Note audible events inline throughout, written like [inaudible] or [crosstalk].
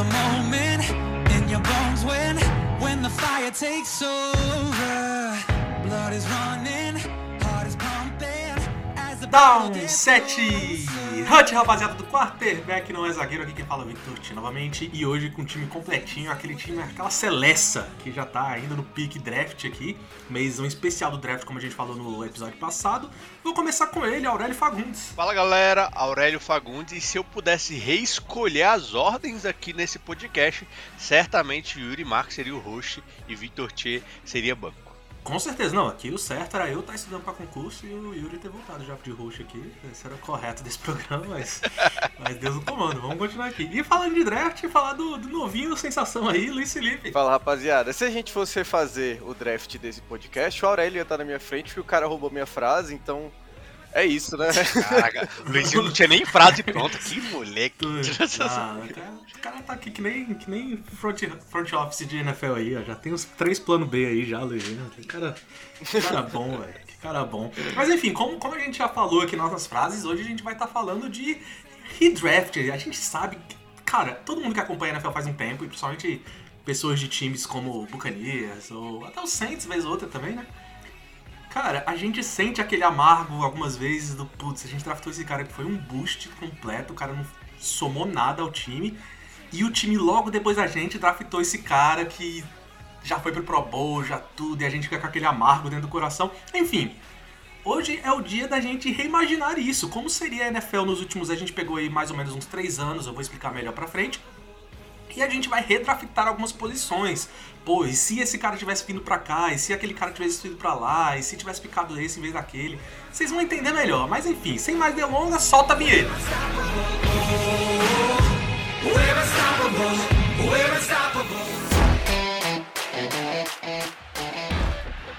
a moment in your bones when, when the fire takes over. Blood is running, heart is pumping. As the Down 7 Hut, rapaziada do quarterback, não é zagueiro, aqui quem fala é o Victor T novamente. E hoje com o time completinho, aquele time, aquela Celessa que já tá ainda no pick draft aqui. Mês um especial do draft, como a gente falou no episódio passado. Vou começar com ele, Aurélio Fagundes. Fala galera, Aurélio Fagundes. E se eu pudesse reescolher as ordens aqui nesse podcast, certamente Yuri Marques seria o host e Victor T seria banco. Com certeza, não. Aqui o certo era eu estar estudando para concurso e o Yuri ter voltado já de roxo aqui. Esse era o correto desse [laughs] programa, mas, mas Deus no comando. Vamos continuar aqui. E falando de draft, falar do, do novinho sensação aí, Luiz Felipe. Fala rapaziada, se a gente fosse fazer o draft desse podcast, o Aurélio ia estar na minha frente porque o cara roubou minha frase, então é isso, né? Caraca, o Luizinho não tinha nem frase pronta. Que moleque. [laughs] Ah, o cara tá aqui que nem, que nem front, front office de NFL aí, ó. Já tem uns três planos B aí já, Luizinho. Que cara, que cara bom, [laughs] velho. Que cara bom. Mas enfim, como, como a gente já falou aqui nas nossas frases, hoje a gente vai estar tá falando de redraft. A gente sabe, cara, todo mundo que acompanha a NFL faz um tempo, e principalmente pessoas de times como o Buccaneers, ou até o Saints, vez ou outra também, né? Cara, a gente sente aquele amargo algumas vezes do putz, a gente draftou esse cara que foi um boost completo, o cara não somou nada ao time. E o time logo depois da gente draftou esse cara que já foi pro Pro Bowl, já tudo, e a gente fica com aquele amargo dentro do coração. Enfim, hoje é o dia da gente reimaginar isso. Como seria a NFL nos últimos, a gente pegou aí mais ou menos uns 3 anos, eu vou explicar melhor pra frente. E a gente vai redraftar algumas posições. Pô, e se esse cara tivesse vindo pra cá? E se aquele cara tivesse vindo pra lá? E se tivesse picado esse em vez daquele? Vocês vão entender melhor. Mas enfim, sem mais delongas, solta a vinheta.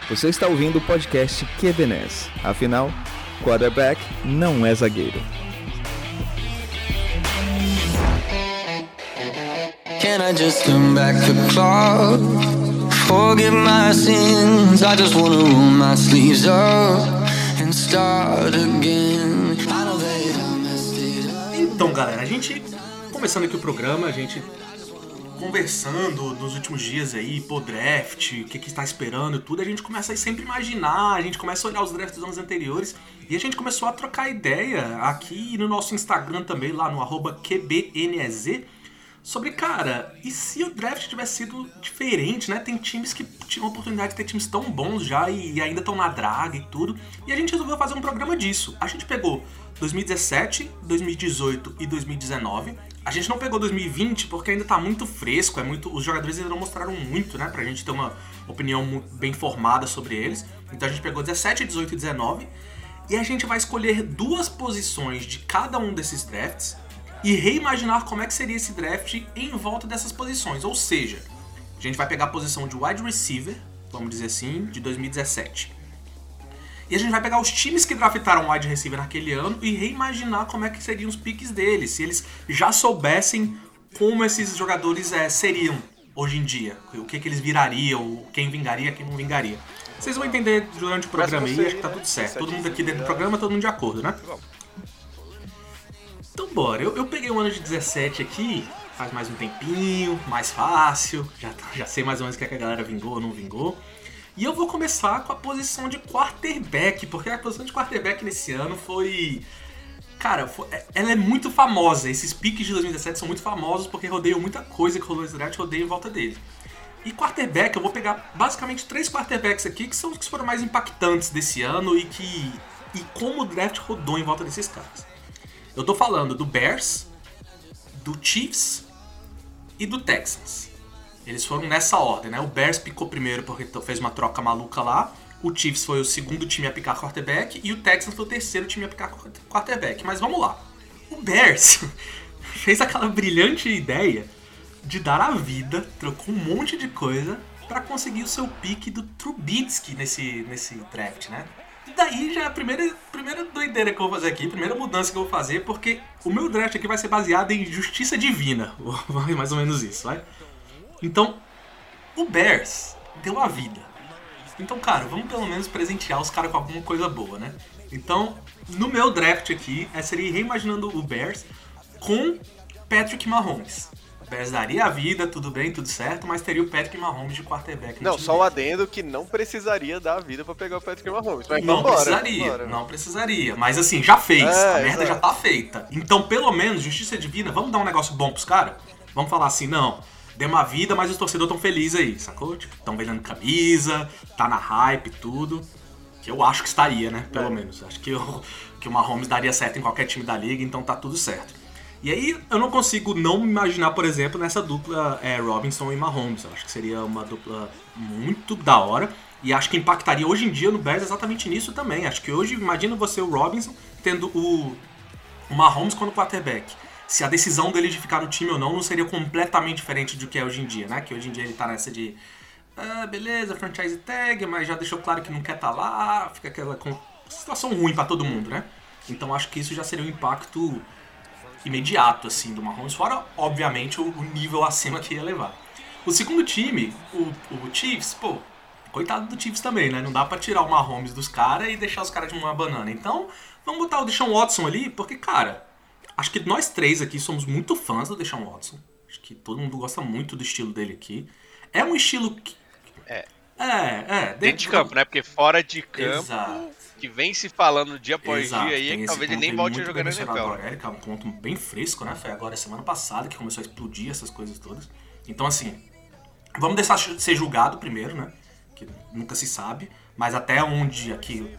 Você está ouvindo o podcast QBNES. Afinal, quarterback não é zagueiro. I just turn back the clock? Forget my sins. I just wanna roll my sleeves up and start again. Então, galera, a gente começando aqui o programa, a gente conversando nos últimos dias aí, pô, draft, o que que está esperando e tudo, a gente começa a sempre imaginar, a gente começa a olhar os drafts dos anos anteriores e a gente começou a trocar ideia aqui no nosso Instagram também, lá no arroba QBNEZ, sobre, cara, e se o draft tivesse sido diferente, né? Tem times que tinham oportunidade de ter times tão bons já e, e ainda estão na draga e tudo. E a gente resolveu fazer um programa disso. A gente pegou 2017, 2018 e 2019. A gente não pegou 2020 porque ainda tá muito fresco, é muito, os jogadores ainda não mostraram muito, né, pra gente ter uma opinião bem formada sobre eles. Então a gente pegou 17, 18 e 19 e a gente vai escolher duas posições de cada um desses drafts e reimaginar como é que seria esse draft em volta dessas posições. Ou seja, a gente vai pegar a posição de wide receiver, vamos dizer assim, de 2017. E a gente vai pegar os times que draftaram wide receiver naquele ano e reimaginar como é que seriam os piques deles, se eles já soubessem como esses jogadores é, seriam hoje em dia, o que, que eles virariam, quem vingaria, quem não vingaria. Vocês vão entender durante o programa aí, acho que tá tudo certo. Todo mundo aqui dentro do programa, todo mundo de acordo, né? Então bora, eu, eu peguei o ano de 17 aqui, faz mais um tempinho, mais fácil, já, tá- já sei mais ou menos o que, é que a galera vingou ou não vingou. E eu vou começar com a posição de quarterback, porque a posição de quarterback nesse ano foi. Cara, foi- é- ela é muito famosa. Esses piques de 2017 são muito famosos porque rodeiam muita coisa que rolou nesse draft, rodeia em volta dele. E quarterback, eu vou pegar basicamente três quarterbacks aqui que são os que foram mais impactantes desse ano e que. E como o draft rodou em volta desses caras. Eu tô falando do Bears, do Chiefs e do Texans. Eles foram nessa ordem, né? O Bears picou primeiro porque fez uma troca maluca lá. O Chiefs foi o segundo time a picar quarterback e o Texans foi o terceiro time a picar quar- quarterback. Mas vamos lá. O Bears [laughs] fez aquela brilhante ideia de dar a vida, trocou um monte de coisa pra conseguir o seu pique do Trubitsky nesse, nesse draft, né? E daí já é a primeira, primeira doideira que eu vou fazer aqui, primeira mudança que eu vou fazer, porque o meu draft aqui vai ser baseado em justiça divina. [laughs] Vai mais ou menos isso, vai? Então, o Bears deu a vida. Então, cara, vamos pelo menos presentear os caras com alguma coisa boa, né? Então, no meu draft aqui, é, seria reimaginando o Bears com Patrick Mahomes. Bears daria a vida, tudo bem, tudo certo, mas teria o Patrick Mahomes de quarterback. Não, só o adendo que não precisaria dar a vida pra pegar o Patrick Mahomes. Mas não precisaria, não precisaria. Mas assim, já fez. É, a merda já tá feita. Então, pelo menos, justiça divina, vamos dar um negócio bom pros caras? Vamos falar assim, não. Deu uma vida, mas os torcedores tão felizes aí, sacou? Tipo, tão vendendo camisa, tá na hype e tudo. Que eu acho que estaria, né? Pelo É. menos. Acho que, o que o Mahomes daria certo em qualquer time da liga, então tá tudo certo. E aí, eu não consigo não me imaginar, por exemplo, nessa dupla é, Robinson e Mahomes. Eu acho que seria uma dupla muito da hora. E acho que impactaria hoje em dia no Bears exatamente nisso também. Acho que hoje, imagina você, o Robinson, tendo o, o Mahomes como quarterback. Se a decisão dele de ficar no time ou não não seria completamente diferente do que é hoje em dia, né? Que hoje em dia ele tá nessa de. Ah, beleza, franchise tag, mas já deixou claro que não quer estar lá, fica aquela situação ruim pra todo mundo, né? Então acho que isso já seria um impacto imediato, assim, do Mahomes, fora, obviamente, o, o nível acima que ia levar. O segundo time, o, o Chiefs, pô, coitado do Chiefs também, né? Não dá pra tirar o Mahomes dos caras e deixar os caras de uma banana. Então, vamos botar o Deshaun Watson ali, porque, cara, acho que nós três aqui somos muito fãs do Deshaun Watson. Acho que todo mundo gosta muito do estilo dele aqui. É um estilo que... É. É, é. Dentro de campo, né? Porque fora de campo, Exato. Que vem se falando dia após Exato, dia aí, é que talvez ele nem volte a jogar na mencionado NFL. agora, Eric, é um ponto bem fresco, né? Foi agora semana passada que começou a explodir essas coisas todas. Então, assim, vamos deixar ser julgado primeiro, né? Que nunca se sabe. Mas até onde aqui.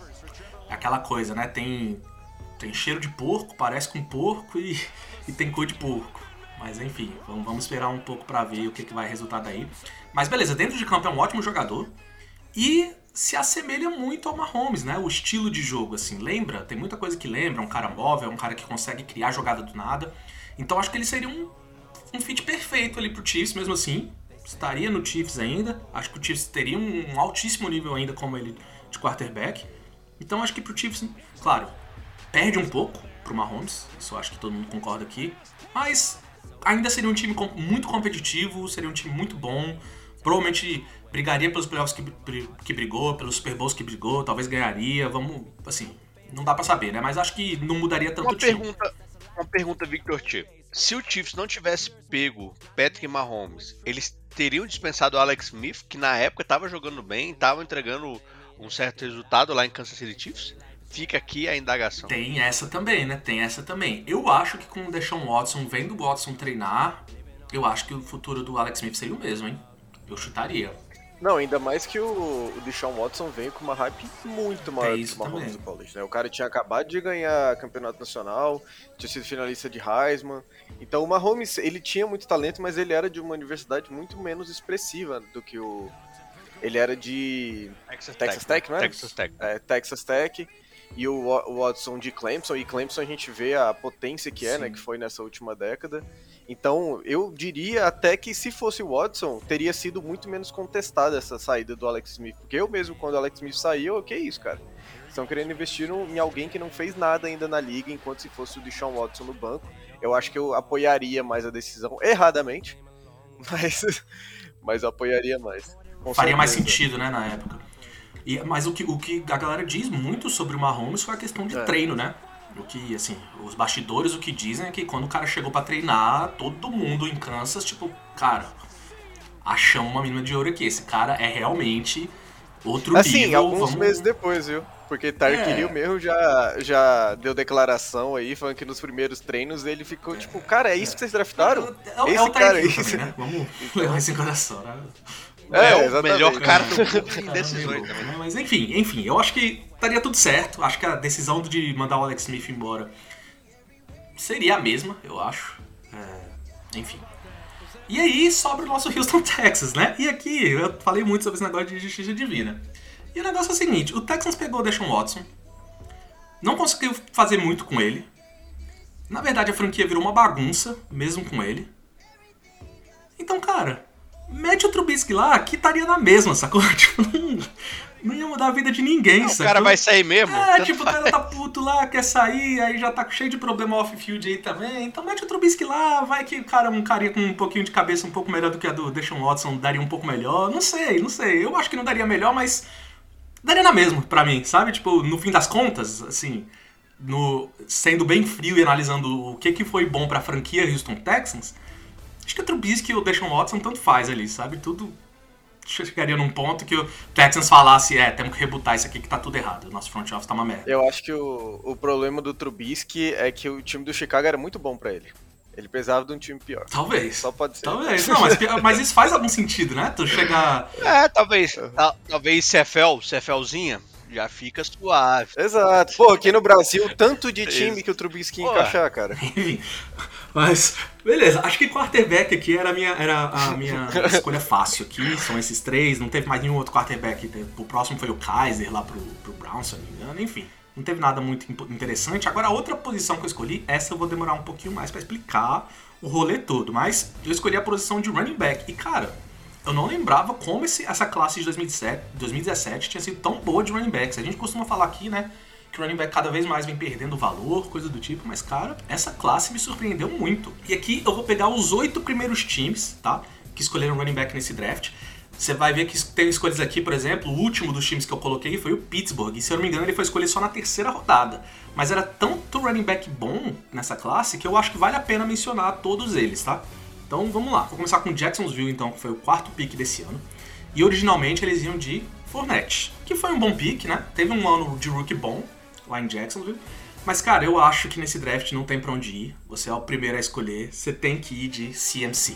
Aquela coisa, né? Tem, tem cheiro de porco, parece com porco e, [laughs] e tem cor de porco. Mas enfim, vamos, vamos esperar um pouco pra ver o que, que vai resultar daí. Mas beleza, dentro de campo é um ótimo jogador. E se assemelha muito ao Mahomes, né? O estilo de jogo, assim, lembra? Tem muita coisa que lembra, um cara móvel, um cara que consegue criar jogada do nada. Então acho que ele seria um, um fit perfeito ali pro Chiefs, mesmo assim. Estaria no Chiefs ainda. Acho que o Chiefs teria um, um altíssimo nível ainda como ele de quarterback. Então acho que pro Chiefs, claro, perde um pouco pro Mahomes. Isso acho que todo mundo concorda aqui. Mas ainda seria um time muito competitivo, seria um time muito bom. Provavelmente brigaria pelos playoffs que, que brigou, pelos Super Bowls que brigou, talvez ganharia. Vamos, assim, não dá pra saber, né? Mas acho que não mudaria tanto Uma o time. pergunta, uma pergunta, Victor T. Se o Chiefs não tivesse pego Patrick Mahomes, eles teriam dispensado o Alex Smith, que na época estava jogando bem, estava entregando um certo resultado lá em Kansas City Chiefs? Fica aqui a indagação. Tem essa também, né? Tem essa também. Eu acho que com o Deshaun Watson, vendo o Watson treinar, eu acho que o futuro do Alex Smith seria o mesmo, hein? Eu chutaria. Não, ainda mais que o, o Deshaun Watson veio com uma hype muito maior É do que o Mahomes também. do college, né? O cara tinha acabado de ganhar campeonato nacional, tinha sido finalista de Heisman. Então o Mahomes, ele tinha muito talento, mas ele era de uma universidade muito menos expressiva do que o... Ele era de Texas, Texas Tech, não é? Texas Tech. é, Texas Tech e o Wa- o Watson de Clemson. E Clemson a gente vê a potência que é, né? Sim. Que foi nessa última década. Então, eu diria até que se fosse o Watson, teria sido muito menos contestada essa saída do Alex Smith. Porque eu mesmo, quando o Alex Smith saiu, o que é isso, cara? Estão querendo investir em alguém que não fez nada ainda na liga, enquanto se fosse o Deshaun Watson no banco. Eu acho que eu apoiaria mais a decisão, erradamente, [laughs] mas, mas eu apoiaria mais. Faria mais sentido, né, na época. E, mas o que, o que a galera diz muito sobre o Mahomes foi a questão de É. treino, né? O que, assim, os bastidores o que dizem é que quando o cara chegou pra treinar, todo mundo em Kansas, tipo, cara, achamos uma mina de ouro aqui. Esse cara é realmente outro Assim, nível. alguns vamos... meses depois, viu? Porque Tark É. Hill mesmo já, já deu declaração aí, falando que nos primeiros treinos ele ficou tipo, cara, é isso que vocês draftaram? É, é, Esse o também, né? Vamos [laughs] levar isso em coração, né? É, o exatamente. melhor cara do mundo em [laughs] decisões também. Mas enfim, enfim, eu acho que estaria tudo certo. Acho que a decisão de mandar o Alex Smith embora seria a mesma, eu acho. É, enfim. E aí sobra o nosso Houston, [laughs] Texas, né? E aqui eu falei muito sobre esse negócio de justiça divina. E o negócio é o seguinte: o Texans pegou o Deshaun Watson, não conseguiu fazer muito com ele. Na verdade, a franquia virou uma bagunça, mesmo com ele. Então, cara, mete o Trubisky lá, que estaria na mesma, sacou? [laughs] Tipo, não, não ia mudar a vida de ninguém, O sacou? cara vai sair mesmo? É, tipo, o cara tá puto lá, quer sair, aí já tá cheio de problema off-field aí também. Então mete o Trubisky lá, vai que o cara, um carinha com um pouquinho de cabeça um pouco melhor do que a do Deshaun Watson daria um pouco melhor. Não sei, não sei. Eu acho que não daria melhor, mas daria na mesma pra mim, sabe? Tipo, no fim das contas, assim, no sendo bem frio e analisando o que, que foi bom pra franquia Houston Texans, Acho que o Trubisky e o Deshaun Watson tanto faz ali, sabe? Tudo chegaria num ponto que o Texans falasse, é, temos que rebutar isso aqui que tá tudo errado, o nosso front office tá uma merda. Eu acho que o, o problema do Trubisky é que o time do Chicago era muito bom para ele. Ele precisava de um time pior. Talvez. Só pode ser. Talvez. Não, mas, [laughs] mas isso faz algum sentido, né? Tu chegar. É, talvez. Tal, talvez CFL, CFLzinha, já fica suave. Exato. Pô, aqui no Brasil, tanto de time que o Trubisky Pô. encaixar, cara. [laughs] Enfim. Mas, beleza. Acho que quarterback aqui era a minha, era a minha [laughs] escolha fácil aqui. São esses três. Não teve mais nenhum outro quarterback. O próximo foi o Kaiser lá pro, pro Browns, se eu não me engano. Enfim. Não teve nada muito interessante. Agora, a outra posição que eu escolhi, essa eu vou demorar um pouquinho mais pra explicar o rolê todo. Mas eu escolhi a posição de running back. E, cara, eu não lembrava como esse- essa classe de 2017, 2017 tinha sido tão boa de running backs. A gente costuma falar aqui, né? Que o running back cada vez mais vem perdendo valor, coisa do tipo, mas cara, essa classe me surpreendeu muito. E aqui eu vou pegar os oito primeiros times, tá? Que escolheram running back nesse draft. Você vai ver que tem escolhas aqui, por exemplo, o último dos times que eu coloquei foi o Pittsburgh. E se eu não me engano, ele foi escolhido só na terceira rodada. Mas era tanto running back bom nessa classe que eu acho que vale a pena mencionar todos eles, tá? Então vamos lá, vou começar com Jacksonville, então, que foi o quarto pick desse ano. E originalmente eles iam de Fournette, que foi um bom pick, né? Teve um ano de rookie bom lá em Jacksonville. Mas, cara, eu acho que nesse draft não tem pra onde ir. Você é o primeiro a escolher, você tem que ir de CMC.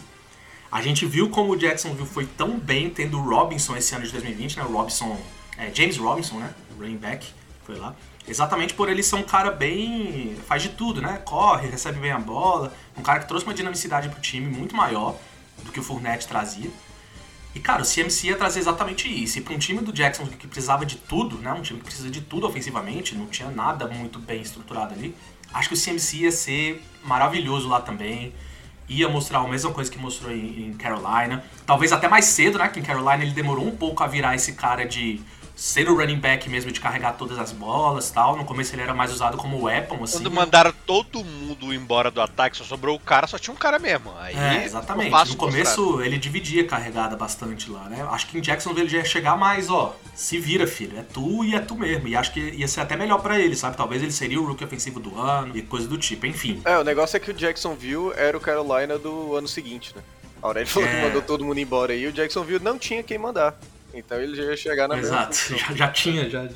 A gente viu como o Jacksonville foi tão bem tendo o Robinson esse ano de 2020, né? O Robinson, é, James Robinson, né? O running back, foi lá. Exatamente por ele ser um cara bem. faz de tudo, né? Corre, recebe bem a bola. Um cara que trouxe uma dinamicidade pro time muito maior do que o Fournette trazia. E, cara, o CMC ia trazer exatamente isso. E pra um time do Jacksonville que precisava de tudo, né? Um time que precisa de tudo ofensivamente, não tinha nada muito bem estruturado ali. Acho que o CMC ia ser maravilhoso lá também. Ia mostrar a mesma coisa que mostrou em Carolina. Talvez até mais cedo, né? Que em Carolina ele demorou um pouco a virar esse cara de ser o running back mesmo, de carregar todas as bolas e tal. No começo ele era mais usado como weapon, assim. Quando né? mandaram todo mundo embora do ataque, só sobrou o cara, só tinha um cara mesmo. Aí, É, exatamente. No começo ele dividia a carregada bastante lá, né? Acho que em Jacksonville ele já ia chegar mais, ó, se vira, filho, é tu e é tu mesmo. E acho que ia ser até melhor pra ele, sabe? Talvez ele seria o rookie ofensivo do ano e coisa do tipo, enfim. É, o negócio é que o Jacksonville era o Carolina do ano seguinte, né? A Aurélio falou que É. mandou todo mundo embora aí, o Jacksonville não tinha quem mandar. Então ele já ia chegar na mesma Exato, [laughs] já, já tinha, já,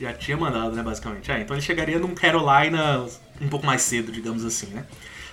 já tinha mandado, né, basicamente. É, então ele chegaria num Carolina um pouco mais cedo, digamos assim, né?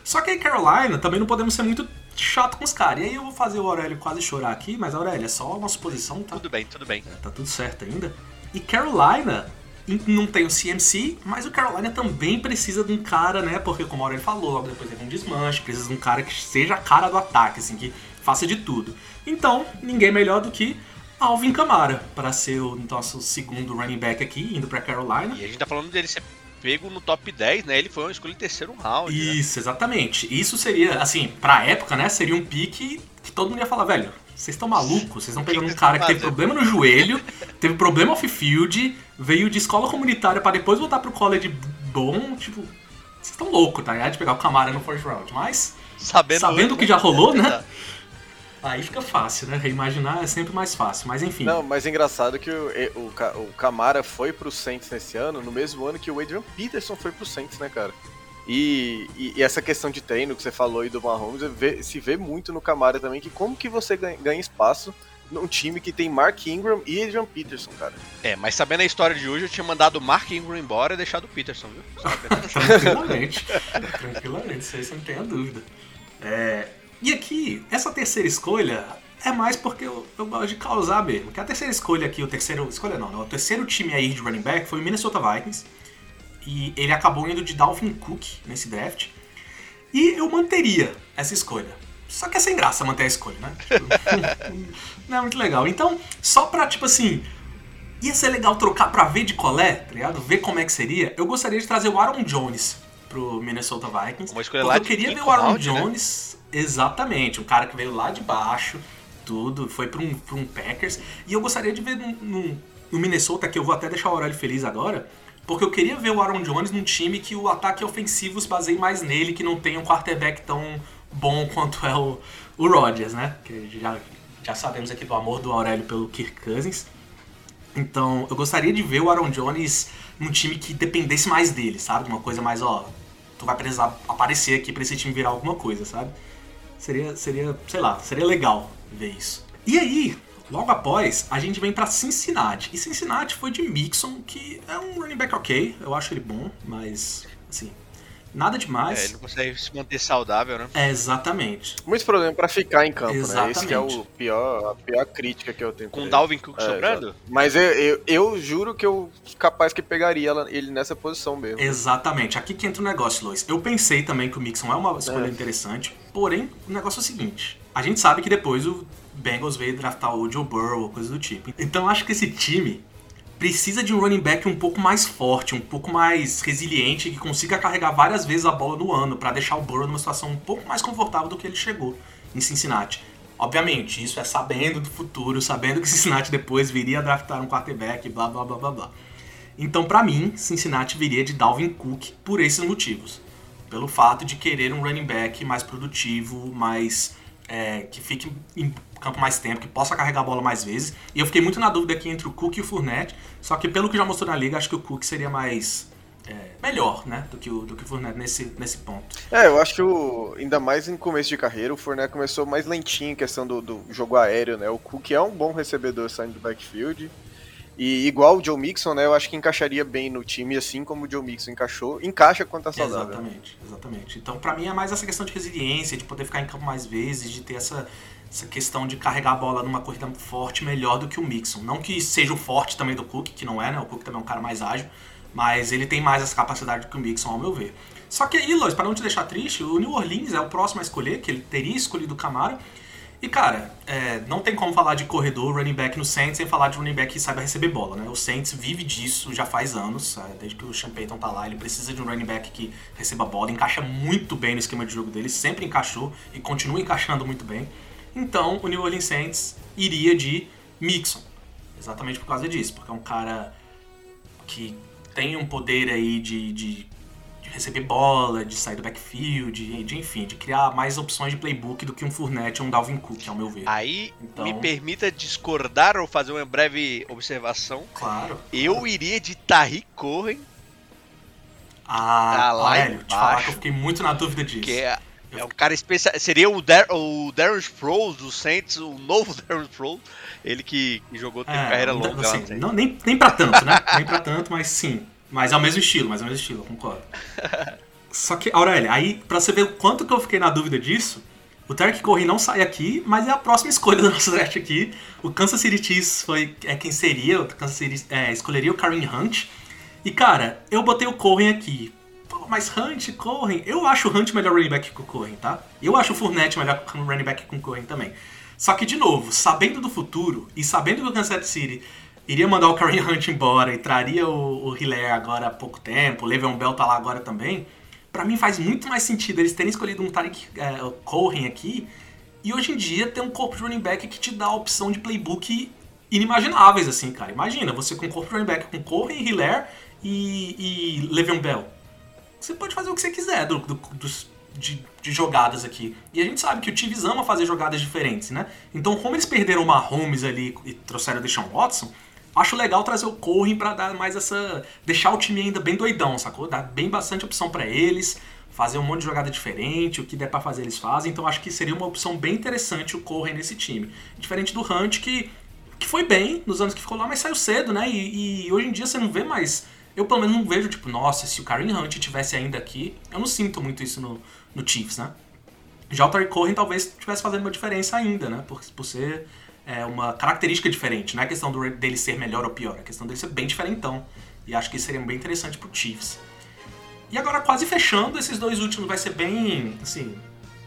Só que aí Carolina também não podemos ser muito chato com os caras. E aí eu vou fazer o Aurélio quase chorar aqui, mas Aurélio, é só uma suposição, tá? Tudo bem, tudo bem. tá tudo certo ainda. E Carolina in- não tem o CMC, mas o Carolina também precisa de um cara, né? Porque, como a Aurélio falou, logo depois teve um desmanche, precisa de um cara que seja a cara do ataque, assim, que faça de tudo. Então, ninguém melhor do que Alvin Kamara para ser o nosso segundo running back aqui, indo pra Carolina. E a gente tá falando dele ser pego no top 10, né? Ele foi uma escolha em terceiro round. né? Isso, exatamente. Isso seria, assim, pra época, né? Seria um pique que todo mundo ia falar, velho, vocês estão malucos? Vocês estão pegando um cara que teve problema no joelho, teve problema off-field, veio de escola comunitária pra depois voltar pro college bom, tipo. Vocês estão loucos, tá ligado? De pegar o Camara no first round. Mas, Sabendo, sabendo o que já rolou, né? Aí fica fácil, né? Reimaginar é sempre mais fácil. Mas enfim. Não, mas é engraçado que o, o, o Camara foi pro Saints nesse ano, no mesmo ano que o Adrian Peterson foi pro Saints, né, cara? E, e- e essa questão de treino que você falou aí do Mahomes, vê- se vê muito no Camara também, que como que você ganha, ganha espaço num time que tem Mark Ingram e Adrian Peterson, cara. É, mas sabendo a história de hoje, eu tinha mandado o Mark Ingram embora e deixado o Peterson, viu? [laughs] Tranquilamente. Tranquilamente, isso aí você não tem a dúvida. É, e aqui, essa terceira escolha é mais porque eu, eu gosto de causar mesmo. Que a terceira escolha aqui, o terceiro. Escolha não, né? O terceiro time aí de running back foi o Minnesota Vikings. E ele acabou indo de Dalvin Cook nesse draft. E eu manteria essa escolha. Só que é sem graça manter a escolha, né? Tipo, [laughs] não é muito legal. Então, só pra, tipo assim, ia ser legal trocar pra ver de colé, tá ligado? Ver como é que seria. Eu gostaria de trazer o Aaron Jones pro Minnesota Vikings. Uma escolha porque lá eu queria ver o Aaron round, né? Exatamente, um cara que veio lá de baixo, tudo, foi pra um, um Packers. E eu gostaria de ver no, no, no Minnesota, que eu vou até deixar o Aurélio feliz agora, porque eu queria ver o Aaron Jones num time que o ataque ofensivo se baseie mais nele, que não tenha um quarterback tão bom quanto é o, o Rodgers, né? Que já, já sabemos aqui do amor do Aurélio pelo Kirk Cousins. Então, eu gostaria de ver o Aaron Jones num time que dependesse mais dele, sabe? Uma coisa mais, ó, tu vai precisar aparecer aqui pra esse time virar alguma coisa, sabe? Seria, seria, sei lá, seria legal ver isso. E aí, logo após, a gente vem pra Cincinnati. E Cincinnati foi de Mixon, que é um running back ok, eu acho ele bom, mas, assim, nada É, demais. ele não consegue se manter saudável, né? É, exatamente. Muito problema pra ficar em campo, né? Esse que é Exatamente. o pior, a pior crítica que eu tenho. Com o. Dalvin Cook É, sobrando? exato. Mas eu, eu, eu juro que eu capaz que pegaria ele nessa posição mesmo. Exatamente. Aqui que entra o negócio, Lois. Eu pensei também que o Mixon é uma escolha É. interessante, porém, o negócio é o seguinte. A gente sabe que depois o Bengals veio draftar o Joe Burrow ou coisa do tipo. Então acho que esse time precisa de um running back um pouco mais forte, um pouco mais resiliente, que consiga carregar várias vezes a bola no ano, pra deixar o Burrow numa situação um pouco mais confortável do que ele chegou em Cincinnati. Obviamente, isso é sabendo do futuro, sabendo que [laughs] Cincinnati depois viria a draftar um quarterback, blá blá blá blá blá. Então, pra mim, Cincinnati viria de Dalvin Cook por esses motivos. Pelo fato de querer um running back mais produtivo, mais. é, que fique em campo mais tempo, que possa carregar a bola mais vezes. E eu fiquei muito na dúvida aqui entre o Cook e o Fournette. Só que pelo que já mostrou na liga, acho que o Cook seria mais. é, melhor, né? Do que o, do que o Fournette nesse, nesse ponto. É, eu acho que o, ainda mais em começo de carreira, o Fournette começou mais lentinho em questão do, do jogo aéreo, né? O Cook é um bom recebedor saindo do backfield. E igual o Joe Mixon, né? Eu acho que encaixaria bem no time, assim como o Joe Mixon encaixou. Encaixa quando tá saudável. Exatamente, exatamente. Então, pra mim é mais essa questão de resiliência, de poder ficar em campo mais vezes, de ter essa, essa questão de carregar a bola numa corrida forte melhor do que o Mixon. Não que seja o forte também do Cook, que não é, né? O Cook também é um cara mais ágil, mas ele tem mais essa capacidade do que o Mixon, ao meu ver. Só que aí, Lois, para não te deixar triste, o New Orleans é o próximo a escolher, que ele teria escolhido o Camaro. E, cara, é, não tem como falar de corredor, running back no Saints sem falar de running back que saiba receber bola, né? O Saints vive disso já faz anos, é, desde que o Sean Payton tá lá, ele precisa de um running back que receba bola, encaixa muito bem no esquema de jogo dele, sempre encaixou e continua encaixando muito bem. Então, o New Orleans Saints iria de Mixon, exatamente por causa disso, porque é um cara que tem um poder aí de, de, de receber bola, de sair do backfield, de, de, enfim, de criar mais opções de playbook do que um Fournette ou um Dalvin Cook, ao meu ver. Aí, Então- me permita discordar ou fazer uma breve observação. Claro. Eu iria de Tariq Cohen, Ah, Tá lá Aurélio, te falar que eu fiquei muito na dúvida disso. que é, é um cara especial. Seria o, Dar o Darren Sproles do Saints, o novo [laughs] Darren Sproles. Ele que, que jogou, teve É, carreira longa assim, não, nem, nem pra tanto, né? [laughs] nem pra tanto, mas sim. Mas é o mesmo estilo, mas é o mesmo estilo, eu concordo. [laughs] Só que, Aurélio, aí, pra você ver o quanto que eu fiquei na dúvida disso, o Tarek Corrin não sai aqui, mas é a próxima [laughs] escolha do nosso draft aqui. O Kansas City Chiefs foi é quem seria, o Kansas City é, escolheria o Kareem Hunt. E, cara, eu botei o Corrin aqui. Pô, mas Hunt, Corrin, eu acho o Hunt melhor running back que o Corrin, tá? Eu acho o Fournette melhor running back que o Corrin também. Só que, de novo, sabendo do futuro e sabendo que o Kansas City iria mandar o Kareem Hunt embora e traria o, o agora há pouco tempo, o Le'Veon Bell tá lá agora também, pra mim faz muito mais sentido eles terem escolhido um Tariq o Cohen aqui e hoje em dia ter um corpo de running back que te dá a opção de playbook inimagináveis, assim, cara. Imagina, você com um corpo de running back com Cohen, Hilaire e, e Le'Veon Bell. Você pode fazer o que você quiser do, do- dos- de, de jogadas aqui. E a gente sabe que o Chiefs ama fazer jogadas diferentes, né? Então, como eles perderam o Mahomes ali e trouxeram o Deshaun Watson, acho legal trazer o Corrin pra dar mais essa... Deixar o time ainda bem doidão, sacou? Dar bem bastante opção pra eles, fazer um monte de jogada diferente, o que der pra fazer eles fazem. Então, acho que seria uma opção bem interessante o Corrin nesse time. Diferente do Hunt, que, que foi bem nos anos que ficou lá, mas saiu cedo, né? E, e hoje em dia você não vê mais... Eu, pelo menos, não vejo, tipo, nossa, se o Kareem Hunt tivesse ainda aqui, eu não sinto muito isso no, no Chiefs, né? Já o Tariq Cohen talvez estivesse fazendo uma diferença ainda, né? Por, por ser é, uma característica diferente. Não é questão do, dele ser melhor ou pior, é questão dele ser bem diferentão. E acho que isso seria bem interessante pro Chiefs. E agora, quase fechando, esses dois últimos vai ser bem, assim,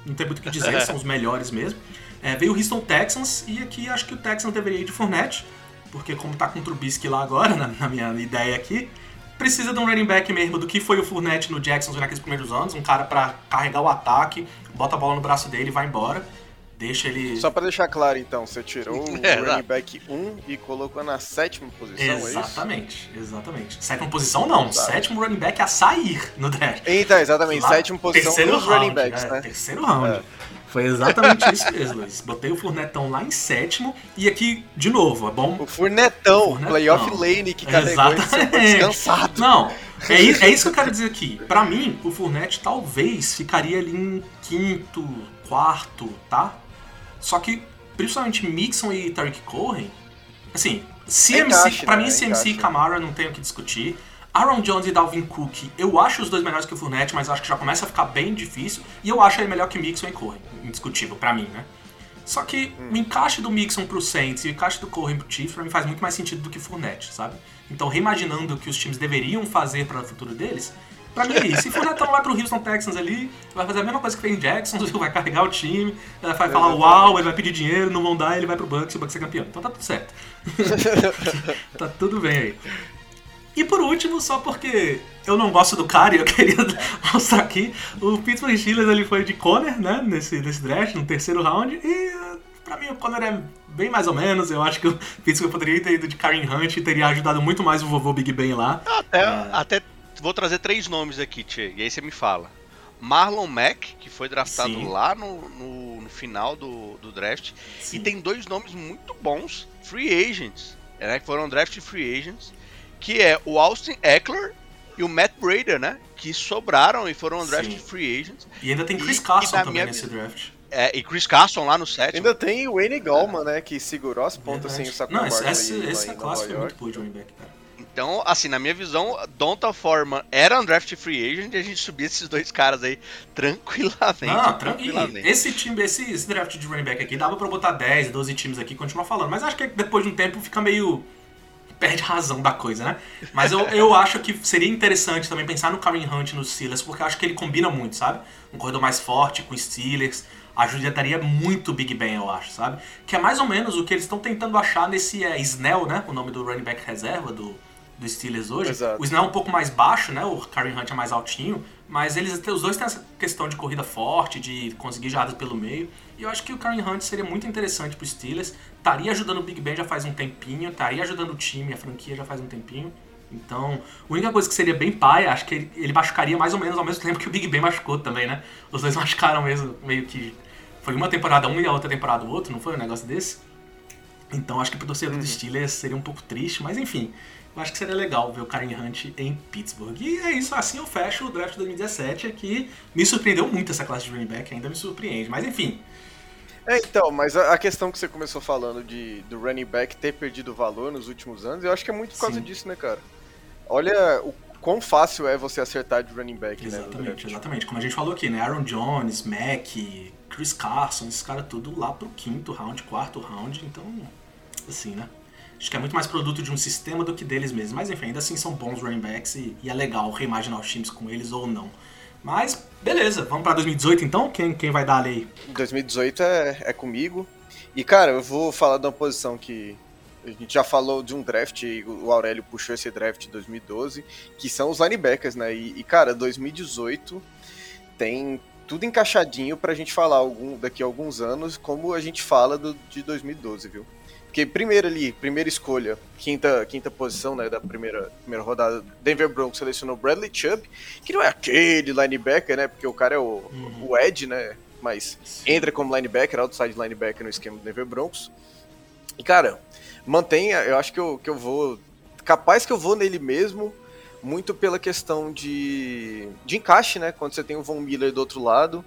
não tem muito o que dizer, [laughs] são os melhores mesmo. É, veio o Houston Texans, e aqui acho que o Texans deveria ir de Fournette, porque como tá com o Trubisky lá agora, [laughs] na, na minha ideia aqui, precisa de um running back mesmo do que foi o Fournette no Jackson naqueles primeiros anos, um cara pra carregar o ataque, bota a bola no braço dele e vai embora. Deixa ele. Só pra deixar claro, então, você tirou [laughs] o É, running back 1 e colocou na sétima posição, é? Exatamente, exatamente. Sétima posição não, Exato. sétimo running back a sair no draft. Então, exatamente, Lá, sétima posição terceiro dos running round, backs, é, né? Terceiro round. É. Foi exatamente isso mesmo, Luiz. Botei o Furnetão lá em sétimo. E aqui, de novo, é bom. O Furnetão, O Furnetão. playoff lane que carregou descansado. Não, é, é isso que eu quero dizer aqui. Pra mim, o Fournette talvez ficaria ali em quinto, quarto, tá? Só que, principalmente Mixon e Tariq Cohen, assim, CMC, encaixe, pra né? mim É CMC e. Camara não tenho o que discutir. Aaron Jones e Dalvin Cook, eu acho os dois melhores que o Fournette, mas acho que já começa a ficar bem difícil. E eu acho ele melhor que Mixon e Cohen, indiscutível pra mim, né? Só que o encaixe do Mixon pro Saints e o encaixe do Cohen pro Chiefs pra mim faz muito mais sentido do que Fournette, sabe? Então, reimaginando o que os times deveriam fazer para o futuro deles, pra mim é isso. Se Fournette vai pro Houston Texans ali, vai fazer a mesma coisa que fez em Jackson, [laughs] vai carregar o time, vai falar Exatamente. uau, ele vai pedir dinheiro, não vão dar, ele vai pro Bucks e o Bucks é campeão. Então tá tudo certo. [laughs] tá tudo bem aí. E por último, só porque eu não gosto do cara e eu [laughs] queria mostrar aqui, o Pittsburgh Steelers ele foi de Conner, né, nesse, nesse draft, no terceiro round, e uh, pra mim o Conner é bem mais ou menos, eu acho que o Pittsburgh poderia ter ido de Karen Hunt e teria ajudado muito mais o vovô Big Ben lá. Até, Ah. até vou trazer três nomes aqui, Tchê, e aí você me fala. Marlon Mack, que foi draftado Sim. lá no, no, no final do, do draft. Sim. E tem dois nomes muito bons, free agents, né, que foram draft free agents, que é o Austin Eckler e o Matt Brader, né? Que sobraram e foram draft Sim. free agents. E ainda tem Chris E- Carson e também minha nesse draft. É, e Chris Carson lá no sétimo. Ainda tem o Wayne Gallman, né? Que segurou as pontas sem o saco Não, esse, classe foi York. muito boa de running back, cara. Então, assim, na minha visão, Donta Foreman era um draft free agent e a gente subia esses dois caras aí tranquilamente. Não, tranquilamente. Esse time, esse, esse draft de running back aqui, dava pra botar 10, 12 times aqui e continuar falando. Mas acho que depois de um tempo fica meio. perde a razão da coisa, né? Mas eu, eu acho que seria interessante também pensar no Karen Hunt nos Steelers, porque eu acho que ele combina muito, sabe? Um corredor mais forte com Steelers. Ajudaria muito o Big Ben, eu acho, sabe? Que é mais ou menos o que eles estão tentando achar nesse é, Snell, né? O nome do running back reserva do, do Steelers hoje. Exato. O Snell é um pouco mais baixo, né? O Karen Hunt é mais altinho. Mas eles os dois têm essa questão de corrida forte, de conseguir jardas pelo meio. E eu acho que o Karen Hunt seria muito interessante pro Steelers. Estaria ajudando o Big Ben já faz um tempinho. Estaria ajudando o time, a franquia já faz um tempinho. Então, a única coisa que seria bem pai, acho que ele, ele machucaria mais ou menos ao mesmo [laughs] tempo que o Big Ben machucou também, né? Os dois [laughs] machucaram mesmo, meio que. Foi uma temporada um e a outra temporada o outro, não foi um negócio desse? Então acho que pro torcedor Uhum. dos Steelers seria um pouco triste, mas enfim. Eu acho que seria legal ver o Karen Hunt em Pittsburgh. E é isso, assim eu fecho o draft 2017, que me surpreendeu muito essa classe de running back, ainda me surpreende. Mas enfim, É, então, mas a, questão que você começou falando de do running back ter perdido valor nos últimos anos, eu acho que é muito por causa Sim. disso, né, cara? Olha o quão fácil é você acertar de running back, né? exatamente, draft. exatamente. Como a gente falou aqui, né? Aaron Jones, Mack, Chris Carson, esses caras tudo lá pro quinto round, quarto round, então, assim, né? Acho que é muito mais produto de um sistema do que deles mesmos. Mas enfim, ainda assim são bons running backs e, e é legal reimaginar os times com eles ou não. Mas, beleza, vamos pra 2018 então? Quem, quem vai dar a lei? 2018 é, é comigo. E, cara, eu vou falar de uma posição que a gente já falou de um draft, e o Aurélio puxou esse draft de 2012, que são os linebackers, né? E, e, cara, 2018 tem tudo encaixadinho pra gente falar algum, daqui a alguns anos, como a gente fala do, de 2012, viu? Porque primeiro ali, primeira escolha, quinta, quinta posição né, da primeira, primeira rodada, Denver Broncos selecionou Bradley Chubb, que não é aquele linebacker, né? Porque o cara é o, o Ed, né? Mas entra como linebacker, outside linebacker no esquema do Denver Broncos. E, cara, mantenha, eu acho que eu, que eu vou. Capaz que eu vou nele mesmo, muito pela questão de, de encaixe, né? Quando você tem o Von Miller do outro lado,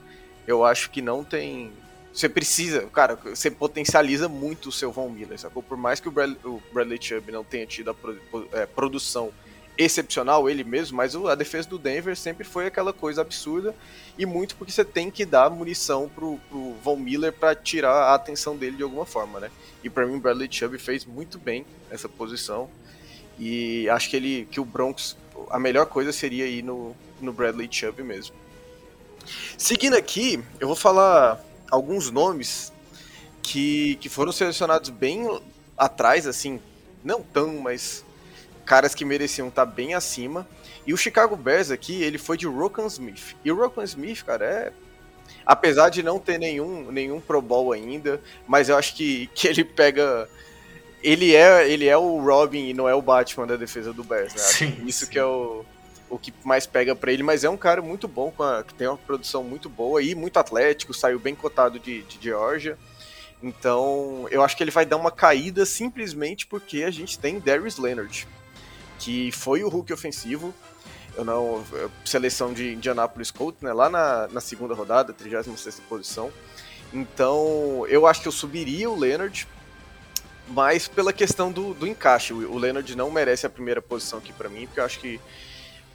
eu acho que não tem. Você precisa, cara, você potencializa muito o seu Von Miller, sacou? Por mais que o Bradley, o Bradley Chubb não tenha tido a pro- é, produção excepcional ele mesmo, mas a defesa do Denver sempre foi aquela coisa absurda e muito porque você tem que dar munição pro, pro Von Miller pra tirar a atenção dele de alguma forma, né? E pra mim o Bradley Chubb fez muito bem essa posição e acho que ele que o Broncos a melhor coisa seria ir no, no Bradley Chubb mesmo. Seguindo aqui, eu vou falar alguns nomes que, que foram selecionados bem atrás, assim, não tão, mas caras que mereciam estar bem acima. E o Chicago Bears aqui, ele foi de Rokan Smith. E o Rokan Smith, cara, é. Apesar de não ter nenhum, nenhum Pro Bowl ainda, mas eu acho que, que ele pega. Ele é, ele é o Robin e não é o Batman da defesa do Bears, né? Sim, Isso sim. que é o, o que mais pega pra ele, mas é um cara muito bom, a- que tem uma produção muito boa e muito atlético, saiu bem cotado de, de Georgia. Então, eu acho que ele vai dar uma caída simplesmente porque a gente tem Darius Leonard, que foi o Hulk ofensivo. Eu não. Seleção de Indianapolis Colts, né? Lá na, na segunda rodada, 36 posição. Então, eu acho que eu subiria o Leonard, mas pela questão do, do encaixe. O, o Leonard não merece a primeira posição aqui para mim, porque eu acho que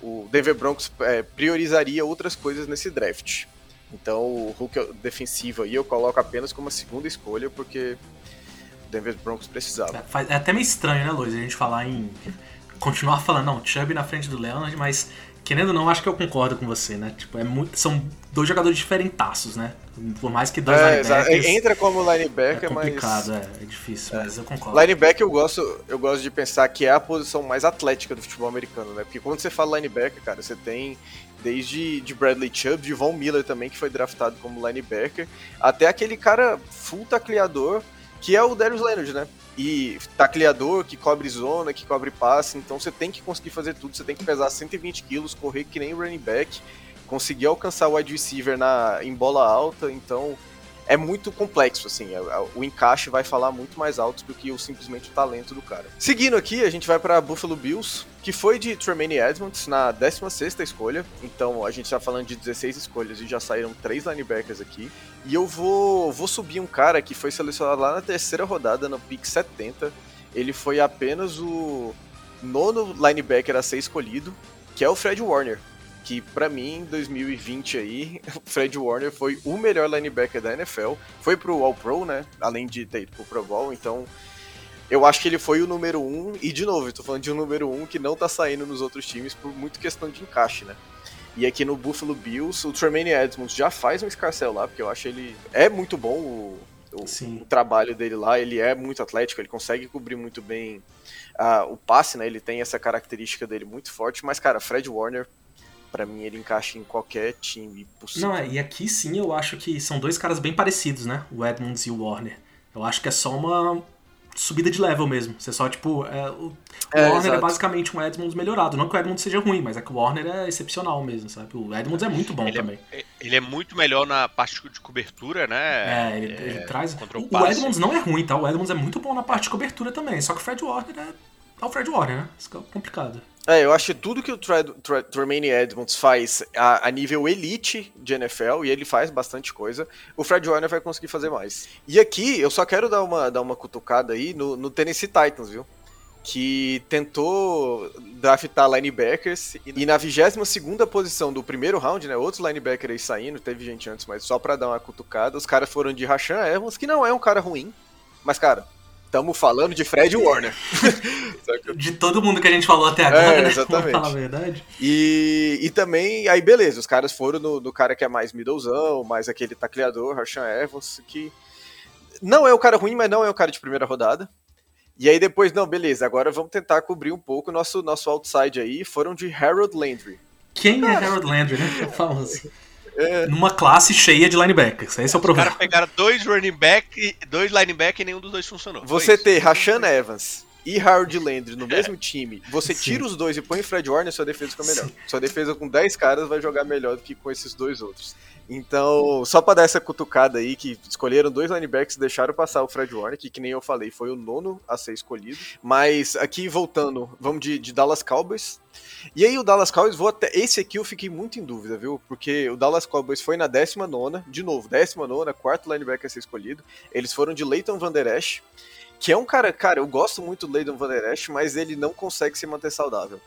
o Denver Broncos é, priorizaria outras coisas nesse draft. Então, o Hulk defensivo aí eu coloco apenas como a segunda escolha, porque o Denver Broncos precisava. É, é até meio estranho, né, Luiz, a gente falar em continuar falando, não, Chubb na frente do Leonard, mas querendo ou não, acho que eu concordo com você, né? Tipo, é muito, são dois jogadores diferentaços, né? Por mais que dois é, linebackers... Entra como linebacker, é complicado, mas... É, é difícil, é. mas eu concordo. Linebacker eu gosto, eu gosto de pensar que é a posição mais atlética do futebol americano, né? Porque quando você fala linebacker, cara, você tem desde de Bradley Chubb, de Von Miller também, que foi draftado como linebacker, até aquele cara full tacleador, que é o Darius Leonard, né? e tacleador que cobre zona, que cobre passe, então você tem que conseguir fazer tudo, você tem que pesar 120 quilos, correr que nem running back, conseguir alcançar o wide receiver na, em bola alta, então é muito complexo, assim, é, é, o encaixe vai falar muito mais alto do que o, simplesmente o talento do cara. Seguindo aqui, a gente vai para Buffalo Bills, que foi de Tremaine Edmonds na 16ª escolha, então a gente está falando de 16 escolhas e já saíram três linebackers aqui, e eu vou, vou subir um cara que foi selecionado lá na terceira rodada, no pick 70, ele foi apenas o nono linebacker a ser escolhido, que é o Fred Warner que para mim, em 2020 aí, o [laughs] Fred Warner foi o melhor linebacker da NFL. Foi pro All-Pro, né? Além de ter ido pro Pro Bowl, então eu acho que ele foi o número um, e de novo, eu tô falando de um número um que não tá saindo nos outros times por muito questão de encaixe, né? E aqui no Buffalo Bills, o Tremaine Edmonds já faz um escarcel lá, porque eu acho ele é muito bom o, o, o, trabalho dele lá, ele é muito atlético, ele consegue cobrir muito bem uh, o passe, né? Ele tem essa característica dele muito forte, mas cara, Fred Warner para mim ele encaixa em qualquer time possível. Não, é, e aqui sim eu acho que são dois caras bem parecidos, né? O Edmonds e o Warner. Eu acho que é só uma subida de level mesmo. Você só, tipo, é, o, é, Warner é exato. é basicamente um Edmonds melhorado. Não que o Edmonds seja ruim, mas é que o Warner é excepcional mesmo, sabe? O Edmonds é muito bom ele é também. É, ele é muito melhor na parte de cobertura, né? É, ele, ele traz. O, o, Edmonds não é ruim, tá? O Edmonds é muito bom na parte de cobertura também. Só que o Fred Warner é, é o Fred Warner, né? Isso é complicado. É, eu acho que tudo que o Tremaine Edmonds faz a, a, nível elite de NFL, e ele faz bastante coisa, o Fred Warner vai conseguir fazer mais. E aqui, eu só quero dar uma, dar uma cutucada aí no, no Tennessee Titans, viu? Que tentou draftar linebackers e na 22 posição do primeiro round, né? Outros linebackers aí saindo, teve gente antes, mas só pra dar uma cutucada, os caras foram de Rashan Evans, que não é um cara ruim, mas, cara, Estamos falando de Fred Warner. [laughs] de todo mundo que a gente falou até agora, é, né? Exatamente. falar a verdade. E, e também, aí beleza, os caras foram no, no cara que é mais middlezão, mais aquele tacleador, Rashan Evans, que não é o cara ruim, mas não é o cara de primeira rodada. E aí depois, não, beleza, agora vamos tentar cobrir um pouco o nosso, nosso outside aí. Foram de Harold Landry. Quem é Harold Landry, né? Famoso. É. Numa classe cheia de linebackers. Esse é o problema. Os caras pegaram dois running back, dois linebackers e nenhum dos dois funcionou. Você ter Rashan Evans e Harold Landry no mesmo time, você Sim. tira os dois e põe Fred Warner, sua defesa fica melhor. Sim. Sua defesa com 10 caras vai jogar melhor do que com esses dois outros. Então, só pra dar essa cutucada aí, que escolheram dois linebackers e deixaram passar o Fred Warner, que, que nem eu falei, foi o nono a ser escolhido. Mas aqui, voltando, vamos de, de Dallas Cowboys. E aí o Dallas Cowboys, vou até. Esse aqui eu fiquei muito em dúvida, viu? Porque o Dallas Cowboys foi na 19, de novo, 19, quarto linebacker a ser escolhido. Eles foram de Leighton Van Der Esch, que é um cara, cara, eu gosto muito do Leighton Van Der Esch, mas ele não consegue se manter saudável.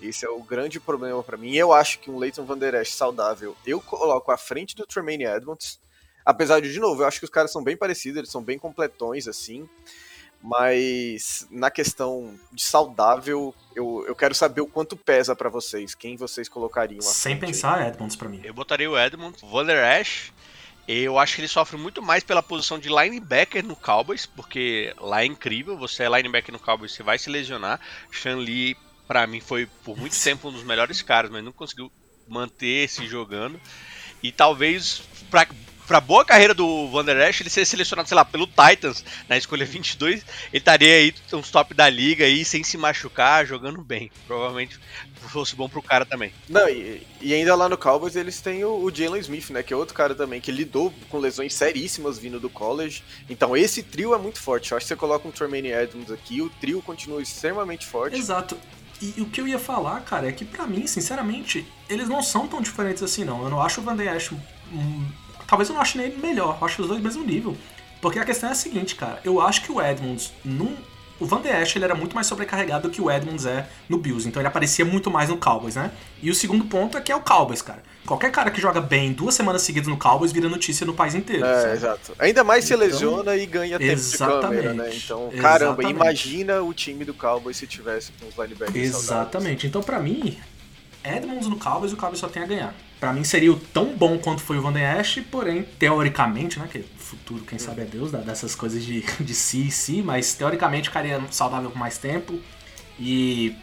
Esse é o grande problema para mim. Eu acho que um Leighton Van Der Esch saudável eu coloco à frente do Tremaine Edmonds. Apesar de, de novo, eu acho que os caras são bem parecidos, eles são bem completões, assim. Mas na questão de saudável, eu, eu quero saber o quanto pesa para vocês. Quem vocês colocariam? Sem pensar, aí. Edmonds para mim. Eu botaria o Edmonds. Van Der Esch, eu acho que ele sofre muito mais pela posição de linebacker no Cowboys, porque lá é incrível, você é linebacker no Cowboys, você vai se lesionar. Shan Lee, pra mim, foi por muito tempo um dos melhores caras, mas não conseguiu manter se jogando. E talvez pra, pra boa carreira do Van Der Esch, ele ser selecionado, sei lá, pelo Titans na escolha 22, ele estaria aí uns top da liga aí, sem se machucar, jogando bem. Provavelmente fosse bom pro cara também. Não, e, e ainda lá no Cowboys eles têm o, o Jalen Smith, né, que é outro cara também, que lidou com lesões seríssimas vindo do college. Então esse trio é muito forte. Eu acho que você coloca um Tremaine Adams aqui, o trio continua extremamente forte. Exato. E, o que eu ia falar, cara, é que pra mim, sinceramente, eles não são tão diferentes assim, não. Eu não acho o Van Der Esch. talvez eu não ache ele melhor. Eu acho os dois do mesmo nível. Porque a questão é a seguinte, cara. Eu acho que o Edmonds, num, o Van Der Esch ele era muito mais sobrecarregado do que o Edmonds é no Bills. Então ele aparecia muito mais no Cowboys, né? E o segundo ponto é que é o Cowboys, cara. Qualquer cara que joga bem duas semanas seguidas no Cowboys vira notícia no país inteiro. É, sabe? exato. Ainda mais se Então, lesiona e ganha tempo de câmera, né? exatamente. Então, caramba, Exatamente. imagina o time do Cowboys se tivesse com os linebackers saudáveis. Exatamente. Então, pra mim, Edmonds no Cowboys, o Cowboys só tem a ganhar. Pra mim seria o tão bom quanto foi o Van Esch, porém, teoricamente, né, que futuro, quem sabe é Deus, dá- dessas coisas de, [laughs] de si e si, mas teoricamente ficaria saudável por mais tempo. E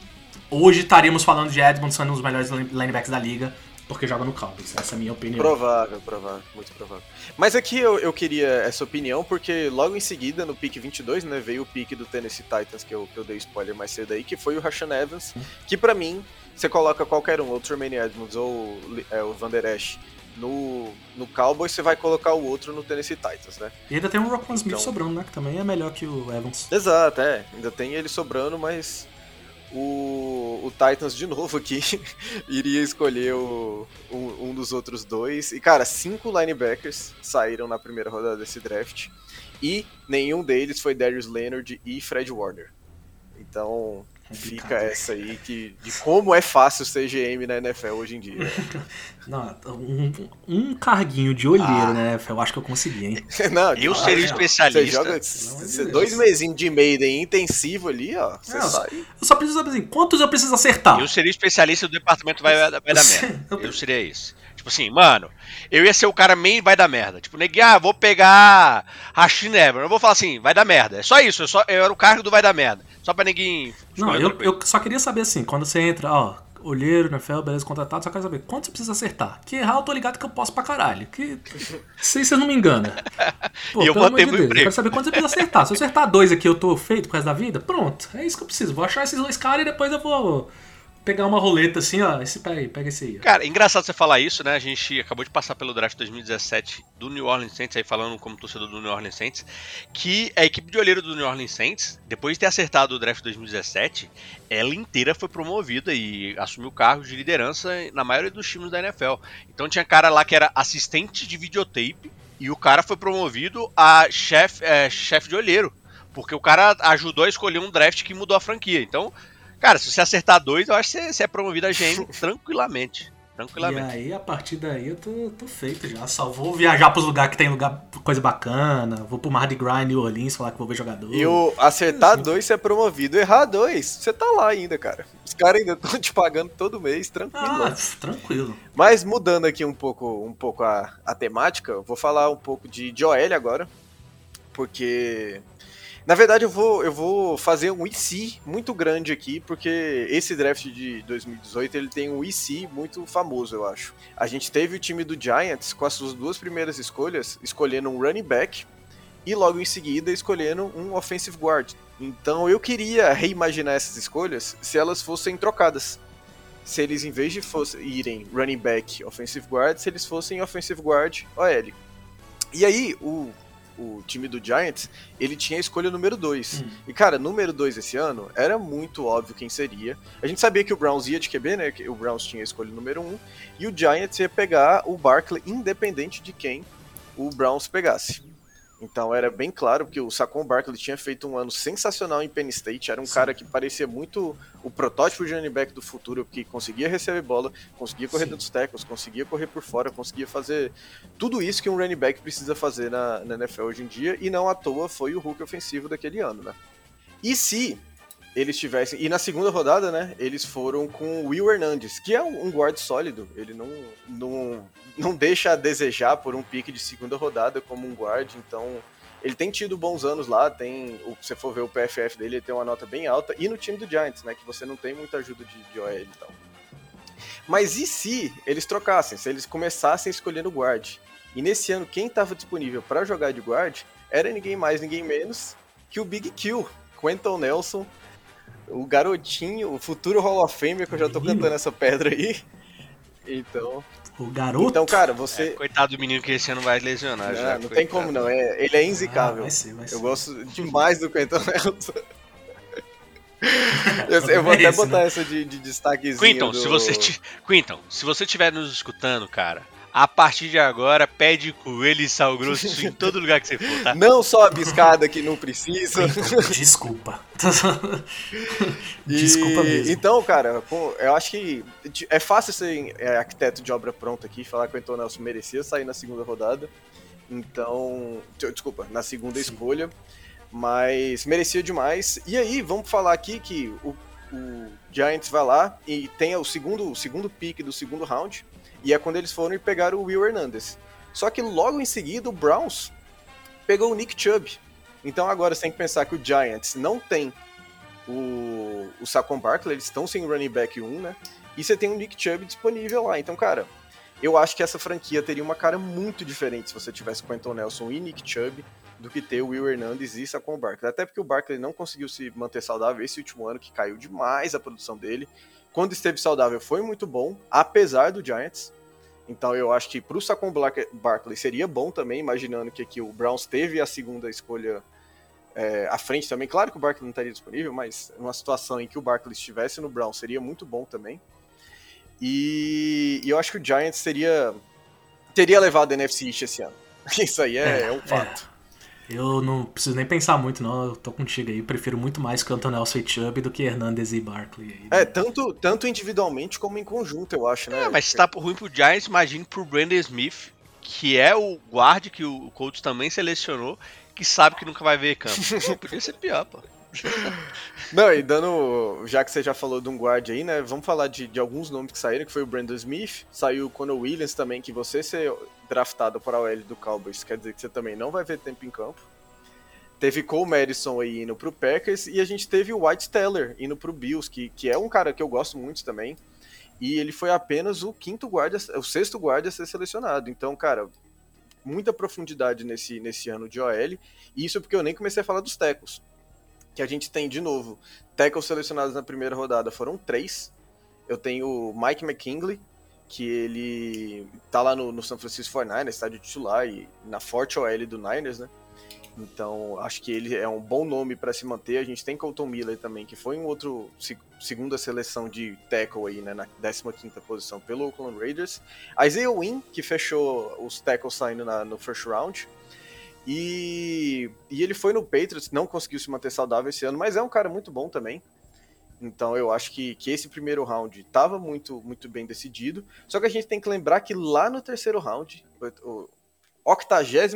hoje estaríamos falando de Edmonds sendo um dos melhores line- linebacks da liga, porque joga no Cowboys. Essa é a minha opinião. Provável, provável, muito provável. Mas aqui eu, eu queria essa opinião, porque logo em seguida, no pick 22, né, veio o pick do Tennessee Titans, que eu, que eu dei spoiler mais cedo aí, que foi o Rashan Evans, que pra mim, você coloca qualquer um, ou o Tremaine Edmonds ou é, o Van Der Esch, no, no Cowboys, você vai colocar o outro no Tennessee Titans, né? E ainda tem o Roquan Smith Então- sobrando, né, que também é melhor que o Evans. Exato, é. Ainda tem ele sobrando, mas o, o Titans de novo aqui [laughs] iria escolher o, um, um dos outros dois. E, cara, cinco linebackers saíram na primeira rodada desse draft. E nenhum deles foi Darius Leonard e Fred Warner. Então fica essa aí que, de como é fácil ser GM na NFL hoje em dia. [laughs] Não, um, um carguinho de olheiro, Ah. né? Eu acho que eu consegui, hein? [laughs] Não, Eu de- seria não. especialista. Você joga dois mesinhos de Maiden intensivo ali, ó. Você Não, sai. Eu só preciso saber assim, quantos eu preciso acertar? Eu seria especialista do departamento vai, vai dar [laughs] merda. Eu- seria isso. Tipo assim, mano, eu ia ser o cara meio vai dar merda. Tipo, neguinho, ah, vou pegar Rashid Evans. Eu vou falar assim, vai dar merda. É só isso, eu, só, eu era o cargo do vai dar merda. Só pra neguinho. Não, eu, eu só queria saber assim, quando você entra, ó, olheiro, NFL, beleza, contratado, só quero saber quanto você precisa acertar. Que errar eu tô ligado que eu posso pra caralho. Que. Se vocês não me enganam. [laughs] Pô, E eu pelo botei de Deus, eu quero saber quanto você precisa acertar. Se eu acertar dois aqui, eu tô feito pro resto da vida, pronto. É isso que eu preciso. Vou achar esses dois caras e depois eu vou pegar uma roleta assim, ó. Esse pega pega esse aí. ó. Cara, engraçado você falar isso, né? A gente acabou de passar pelo draft 2017 do New Orleans Saints, aí falando como torcedor do New Orleans Saints, que a equipe de olheiro do New Orleans Saints, depois de ter acertado o draft 2017, ela inteira foi promovida e assumiu cargos de liderança na maioria dos times da NFL. Então tinha cara lá que era assistente de videotape e o cara foi promovido a chefe é, chefe de olheiro, porque o cara ajudou a escolher um draft que mudou a franquia. Então, cara, se você acertar dois, eu acho que você, você é promovido a GM [laughs] tranquilamente. E Tranquilamente. aí, a partir daí, eu tô, tô feito já. Só vou viajar pros lugares que tem lugar, coisa bacana. Vou pro Mardi Gras, New Orleans, falar que vou ver jogador. E o acertar dois, você é promovido. Errar dois, você tá lá ainda, cara. Os caras ainda estão te pagando todo mês, tranquilo. Ah, tranquilo. Mas mudando aqui um pouco, um pouco a, a temática, eu vou falar um pouco de, OL agora. Porque. Na verdade, eu vou, eu vou fazer um IC muito grande aqui, porque esse draft de 2018 ele tem um IC muito famoso, eu acho. A gente teve o time do Giants com as suas duas primeiras escolhas, escolhendo um running back e logo em seguida escolhendo um offensive guard. Então eu queria reimaginar essas escolhas se elas fossem trocadas. Se eles, em vez de fosse, irem running back, offensive guard, se eles fossem offensive guard, OL. E aí, o, o time do Giants, ele tinha a escolha número 2. Hum. E, cara, número 2 esse ano, era muito óbvio quem seria. A gente sabia que o Browns ia de QB, né? que O Browns tinha a escolha número 1. Um, e o Giants ia pegar o Barkley, independente de quem o Browns pegasse. Então era bem claro que o Saquon Barkley tinha feito um ano sensacional em Penn State, era um Sim. cara que parecia muito o protótipo de running back do futuro, que conseguia receber bola, conseguia correr dentro dos tackles, conseguia correr por fora, conseguia fazer tudo isso que um running back precisa fazer na, na NFL hoje em dia, e não à toa foi o Hulk ofensivo daquele ano, né? E se eles tivessem. E na segunda rodada, né? Eles foram com o Will Hernandez, que é um um guard sólido. Ele não, não, não deixa a desejar por um pique de segunda rodada como um guard. Então, ele tem tido bons anos lá. Tem, o- se você for ver o PFF dele, ele tem uma nota bem alta. E no time do Giants, né? Que você não tem muita ajuda de, de OL e tal. Mas e se eles trocassem? Se eles começassem escolhendo guard? E nesse ano, quem estava disponível para jogar de guard era ninguém mais, ninguém menos que o Big Kill, Quentin Nelson, o garotinho, o futuro Hall of Fame, que eu já tô cantando essa pedra aí. Então, O garoto. então cara, É, você. coitado do menino que esse ano vai lesionar. não, já, não tem como não, é, ele é Ah, inzicável. vai ser, vai ser. eu gosto demais do Quentin Nelson. [laughs] Eu, eu vou É até botar né? essa de, de destaquezinho. Quinton, do... se você Quinton, se você estiver nos escutando, cara, a partir de agora, pede coelho e sal grosso em todo lugar que você for, tá? Não só a biscada que não precisa. Desculpa. [laughs] E- Desculpa mesmo. Então, cara, pô, eu acho que é fácil ser é, arquiteto de obra pronta aqui, falar que o Anton Nelson merecia sair na segunda rodada. Então, desculpa, na segunda Sim. escolha. Mas merecia demais. E aí, vamos falar aqui que o, o Giants vai lá e tem o segundo, o segundo pick do segundo round. E é quando eles foram e pegaram o Will Hernandez. Só que logo em seguida o Browns pegou o Nick Chubb. Então agora você tem que pensar que o Giants não tem o, o Saquon Barkley, eles estão sem running back 1, né? E você tem o Nick Chubb disponível lá. Então, cara, eu acho que essa franquia teria uma cara muito diferente se você tivesse Quentin Nelson e Nick Chubb do que ter o Will Hernandez e Saquon Barkley. Até porque o Barkley não conseguiu se manter saudável esse último ano, que caiu demais a produção dele. Quando esteve saudável foi muito bom, apesar do Giants. Então eu acho que pro Saquon Black- Barkley seria bom também, imaginando que aqui o Browns teve a segunda escolha é, à frente também. Claro que o Barkley não estaria disponível, mas uma situação em que o Barkley estivesse no Browns seria muito bom também. E, e eu acho que o Giants seria teria levado a NFC East esse ano. [laughs] Isso aí é, é um fato. Eu não preciso nem pensar muito, não. Eu tô contigo aí. Prefiro muito mais que o Antonel e Chubb do que Hernandez e Barkley. aí. É, tanto, tanto individualmente como em conjunto, eu acho, né? É, mas se tá ruim pro Giants, imagine pro Brandon Smith, que é o guarde que o Colts também selecionou, que sabe que nunca vai ver campo. Pô, [laughs] podia ser pior, pô. Não, e dando. Já que você já falou de um guard aí, né? Vamos falar de, de alguns nomes que saíram, que foi o Brandon Smith, saiu o Conor Williams também, que você ser draftado para o L do Cowboys, quer dizer que você também não vai ver tempo em campo. Teve Cole Madison aí indo pro Packers, e a gente teve o White Teller indo pro Bills, que, que é um cara que eu gosto muito também. E ele foi apenas o quinto guarda, o sexto guarda a ser selecionado. Então, cara, muita profundidade nesse, nesse ano de OL. E isso porque eu nem comecei a falar dos tecos. Que a gente tem, de novo, tackles selecionados na primeira rodada foram três. Eu tenho o Mike McKinley, que ele tá lá no, no San Francisco 49ers, estádio titular, e na forte OL do Niners, né? Então, acho que ele é um bom nome para se manter. A gente tem Colton Miller também, que foi um outro se- segunda seleção de tackle aí, né, na 15ª posição pelo Oakland Raiders. Isaiah Wynn, que fechou os tackles saindo na- no first round. E, e ele foi no Patriots, não conseguiu se manter saudável esse ano, mas é um cara muito bom também. Então eu acho que, que esse primeiro round estava muito, muito bem decidido. Só que a gente tem que lembrar que lá no terceiro round, o, o 83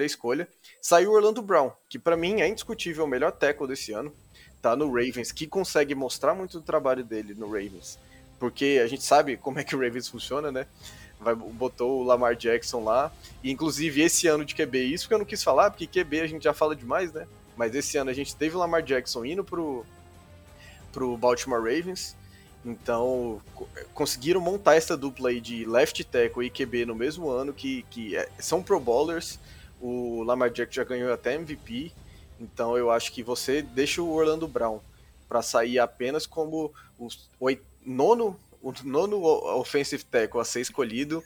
escolha, saiu Orlando Brown, que para mim é indiscutível o melhor tackle desse ano. Tá no Ravens, que consegue mostrar muito do trabalho dele no Ravens. Porque a gente sabe como é que o Ravens funciona, né? Vai, botou o Lamar Jackson lá. E inclusive esse ano de QB, isso que eu não quis falar, porque QB a gente já fala demais, né? Mas esse ano a gente teve o Lamar Jackson indo pro, pro Baltimore Ravens. Então, co- conseguiram montar essa dupla aí de left tackle e QB no mesmo ano, que, que é- são pro bowlers. O Lamar Jackson já ganhou até MVP. Então, eu acho que você deixa o Orlando Brown para sair apenas como o nono, o nono offensive tackle a ser escolhido.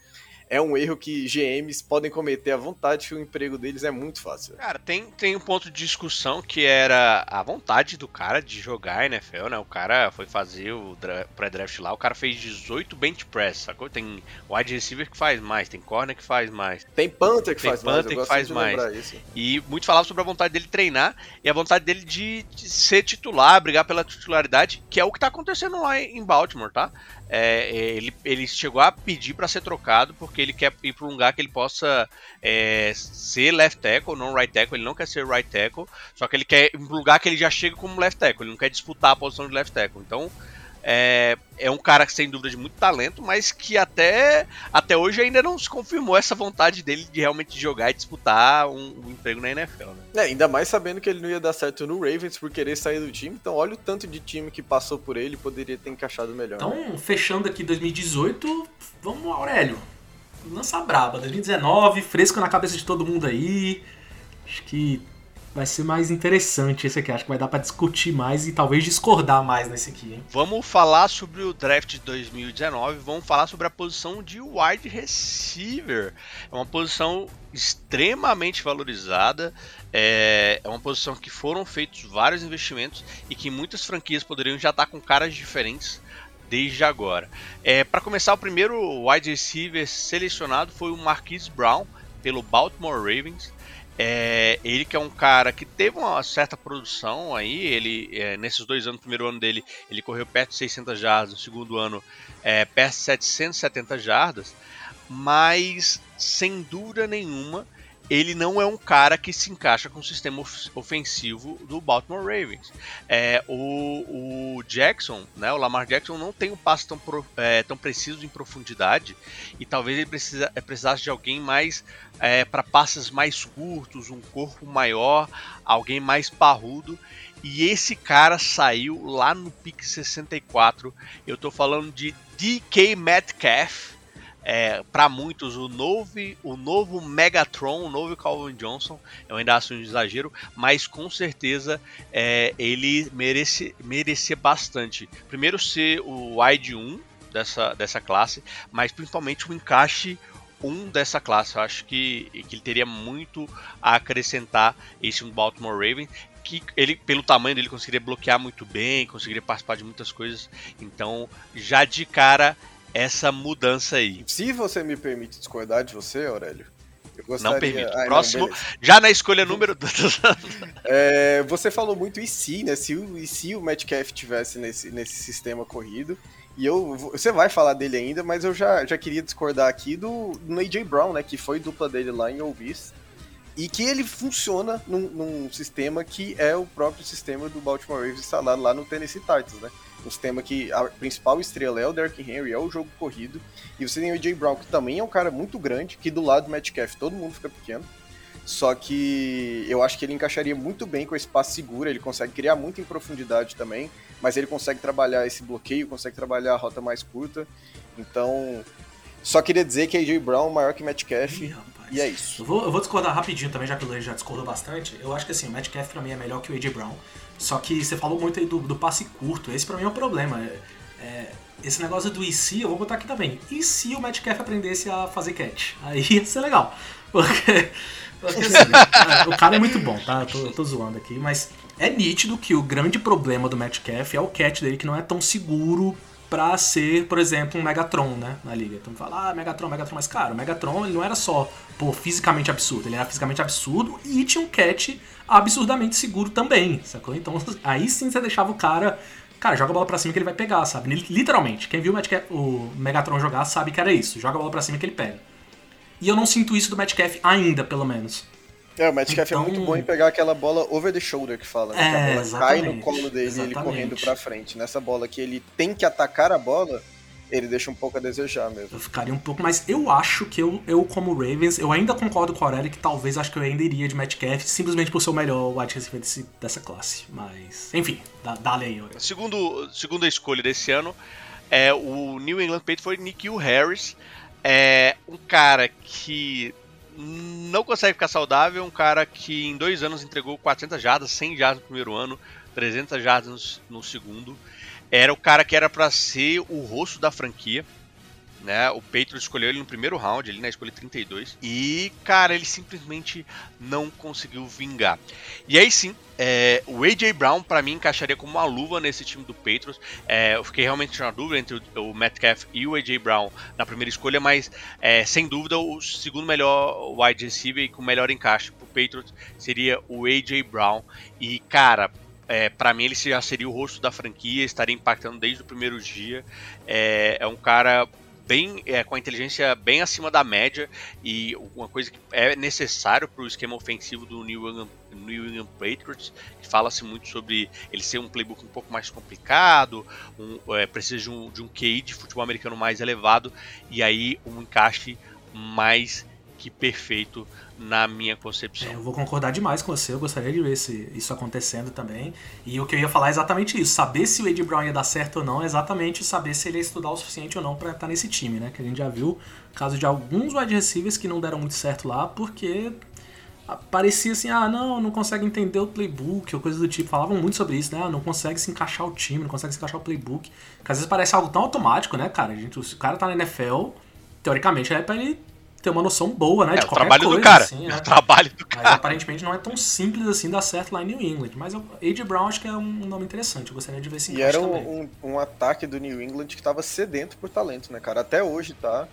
É um erro que GMs podem cometer à vontade, que o emprego deles é muito fácil. Cara, tem, tem um ponto de discussão que era a vontade do cara de jogar NFL, né? O cara foi fazer o dra- pré-draft lá, o cara fez 18 bench press, sacou? Tem wide receiver que faz mais, tem corner que faz mais. Tem Panther que Tem faz mais, Panther eu que faz mais. E muito falava sobre a vontade dele treinar e a vontade dele de, de ser titular, brigar pela titularidade, que é o que tá acontecendo lá em Baltimore, tá? É, ele, ele chegou a pedir para ser trocado porque ele quer ir para um lugar que ele possa é, ser left tackle, não right tackle. Ele não quer ser right tackle, só que ele quer ir para um lugar que ele já chega como left tackle. Ele não quer disputar a posição de left tackle. Então é, é um cara que sem dúvida de muito talento, mas que até, até hoje ainda não se confirmou essa vontade dele de realmente jogar e disputar um, um emprego na NFL. Né? É, ainda mais sabendo que ele não ia dar certo no Ravens por querer sair do time. Então, olha o tanto de time que passou por ele poderia ter encaixado melhor. né? Então, fechando aqui 2018, vamos, Aurélio. Lança braba. 2019, fresco na cabeça de todo mundo aí. Acho que vai ser mais interessante esse aqui. Acho que vai dar para discutir mais e talvez discordar mais nesse aqui, hein? Vamos falar sobre o draft de 2019. Vamos falar sobre a posição de wide receiver. É uma posição extremamente valorizada. É, é uma posição que foram feitos vários investimentos e que muitas franquias poderiam já estar com caras diferentes desde agora. É, Para começar, o primeiro wide receiver selecionado foi o Marquise Brown pelo Baltimore Ravens. É, ele que é um cara que teve uma certa produção aí, ele é, nesses dois anos, no primeiro ano dele, ele correu perto de 600 jardas, no segundo ano, é, perto de 770 jardas, mas sem dúvida nenhuma, ele não é um cara que se encaixa com o sistema ofensivo do Baltimore Ravens. É, o, o, Jackson, né, o Lamar Jackson, não tem um passe tão, pro, é, tão preciso em profundidade e talvez ele precisa, é, precisasse de alguém mais é, para passes mais curtos, um corpo maior, alguém mais parrudo. E esse cara saiu lá no pick 64. Eu estou falando de DK Metcalf é, para muitos o novo, o novo Megatron, o novo Calvin Johnson, eu ainda acho um exagero, mas com certeza é, ele merece, merecia bastante. Primeiro ser o wide 1 dessa, dessa classe, mas principalmente o encaixe 1 dessa classe. Eu acho que, que ele teria muito a acrescentar esse Baltimore Ravens que ele, pelo tamanho dele, conseguiria bloquear muito bem, conseguiria participar de muitas coisas. Então, já de cara, essa mudança aí. Se você me permite discordar de você, Aurélio, eu gostaria... Não permito. Ai, Próximo, não, já na escolha número... [laughs] é, você falou muito e se, né? Se o, e se o Metcalf tivesse nesse, nesse sistema corrido, e eu, você vai falar dele ainda, mas eu já, já queria discordar aqui do, do AJ Brown, né? Que foi dupla dele lá em Ovis. E que ele funciona num, num, sistema que é o próprio sistema do Baltimore Ravens instalado lá no Tennessee Titans, né? Um sistema que a principal estrela é o Derrick Henry, é o jogo corrido, e você tem o AJ Brown, que também é um cara muito grande, que do lado do Metcalf todo mundo fica pequeno, só que eu acho que ele encaixaria muito bem com esse passe seguro, ele consegue criar muito em profundidade também, mas ele consegue trabalhar esse bloqueio, consegue trabalhar a rota mais curta, então só queria dizer que AJ Brown é maior que Metcalf, Ih, e é isso. Eu vou, eu vou discordar rapidinho também, já que o Luiz já discordou bastante, eu acho que assim, o Metcalf pra mim é melhor que o AJ Brown, só que você falou muito aí do, do passe curto, esse pra mim é um problema. É, é, esse negócio do e se, eu vou botar aqui também. E se o Metcalf aprendesse a fazer catch? Aí ia ser legal. [laughs] Porque, porque assim, o cara é muito bom, tá? Eu tô, tô zoando aqui, mas é nítido que o grande problema do Metcalf é o catch dele, que não é tão seguro pra ser, por exemplo, um Megatron, né, na liga. Então fala, ah, Megatron, Megatron, mas cara, o Megatron ele não era só, pô, fisicamente absurdo, ele era fisicamente absurdo e tinha um catch absurdamente seguro também, sacou? Então [laughs] aí sim você deixava o cara. Cara, joga a bola pra cima que ele vai pegar, sabe? Literalmente. Quem viu o, o Megatron jogar sabe que era isso. Joga a bola pra cima que ele pega. E eu não sinto isso do Metcalf ainda, pelo menos. É, o Metcalf então... é muito bom em pegar aquela bola over the shoulder que fala, né? É, que a bola exatamente, cai no colo dele e ele correndo pra frente. Nessa bola que ele tem que atacar a bola, ele deixa um pouco a desejar mesmo. Eu ficaria um pouco, mas eu acho que eu, eu como Ravens, eu ainda concordo com o Aurélio que talvez acho que eu ainda iria de Metcalf, simplesmente por ser o melhor wide receiver desse, dessa classe. Mas, enfim, dá, dá aí, Aurélio. Segundo, segunda escolha desse ano, é o New England Patriots foi Nikhil Harris. É um cara que não consegue ficar saudável, um cara que em dois anos entregou 400 jardas, 100 jardas no primeiro ano, 300 jardas no, no segundo era o cara que era para ser o rosto da franquia. Né? O Patriots escolheu ele no primeiro round, ali na escolha 32. E, cara, ele simplesmente não conseguiu vingar. E aí sim, é, o A.J. Brown, para mim, encaixaria como uma luva nesse time do Patriots. É, eu fiquei realmente na dúvida entre o, o Metcalf e o A.J. Brown na primeira escolha, mas é, sem dúvida o segundo melhor wide receiver e com melhor encaixe pro Patriots seria o A.J. Brown. E, cara, é, para mim ele já seria o rosto da franquia, estaria impactando desde o primeiro dia. É, é um cara bem é, com a inteligência bem acima da média e uma coisa que é necessário para o esquema ofensivo do New England, New England Patriots, que fala-se muito sobre ele ser um playbook um pouco mais complicado, um, é, precisa de um, de um QI de futebol americano mais elevado e aí um encaixe mais que perfeito na minha concepção. É, eu vou concordar demais com você, eu gostaria de ver esse, isso acontecendo também. E o que eu ia falar é exatamente isso: saber se o Ed Brown ia dar certo ou não, é exatamente saber se ele ia estudar o suficiente ou não para estar nesse time, né? Que a gente já viu caso de alguns wide receivers que não deram muito certo lá, porque parecia assim, ah, não, não consegue entender o playbook ou coisa do tipo. Falavam muito sobre isso, né? Ah, não consegue se encaixar o time, não consegue se encaixar o playbook. Que às vezes parece algo tão automático, né, cara? A gente, se o cara tá na NFL, teoricamente é pra ele ter uma noção boa, né? É de o trabalho coisa, do cara. assim, É o trabalho do Mas cara. aparentemente não é tão simples assim dar certo lá em New England. Mas o A.J. Brown acho que é um nome interessante. Eu gostaria de ver esse E era um, um, um ataque do New England que tava sedento por talento, né, cara? Até hoje tá.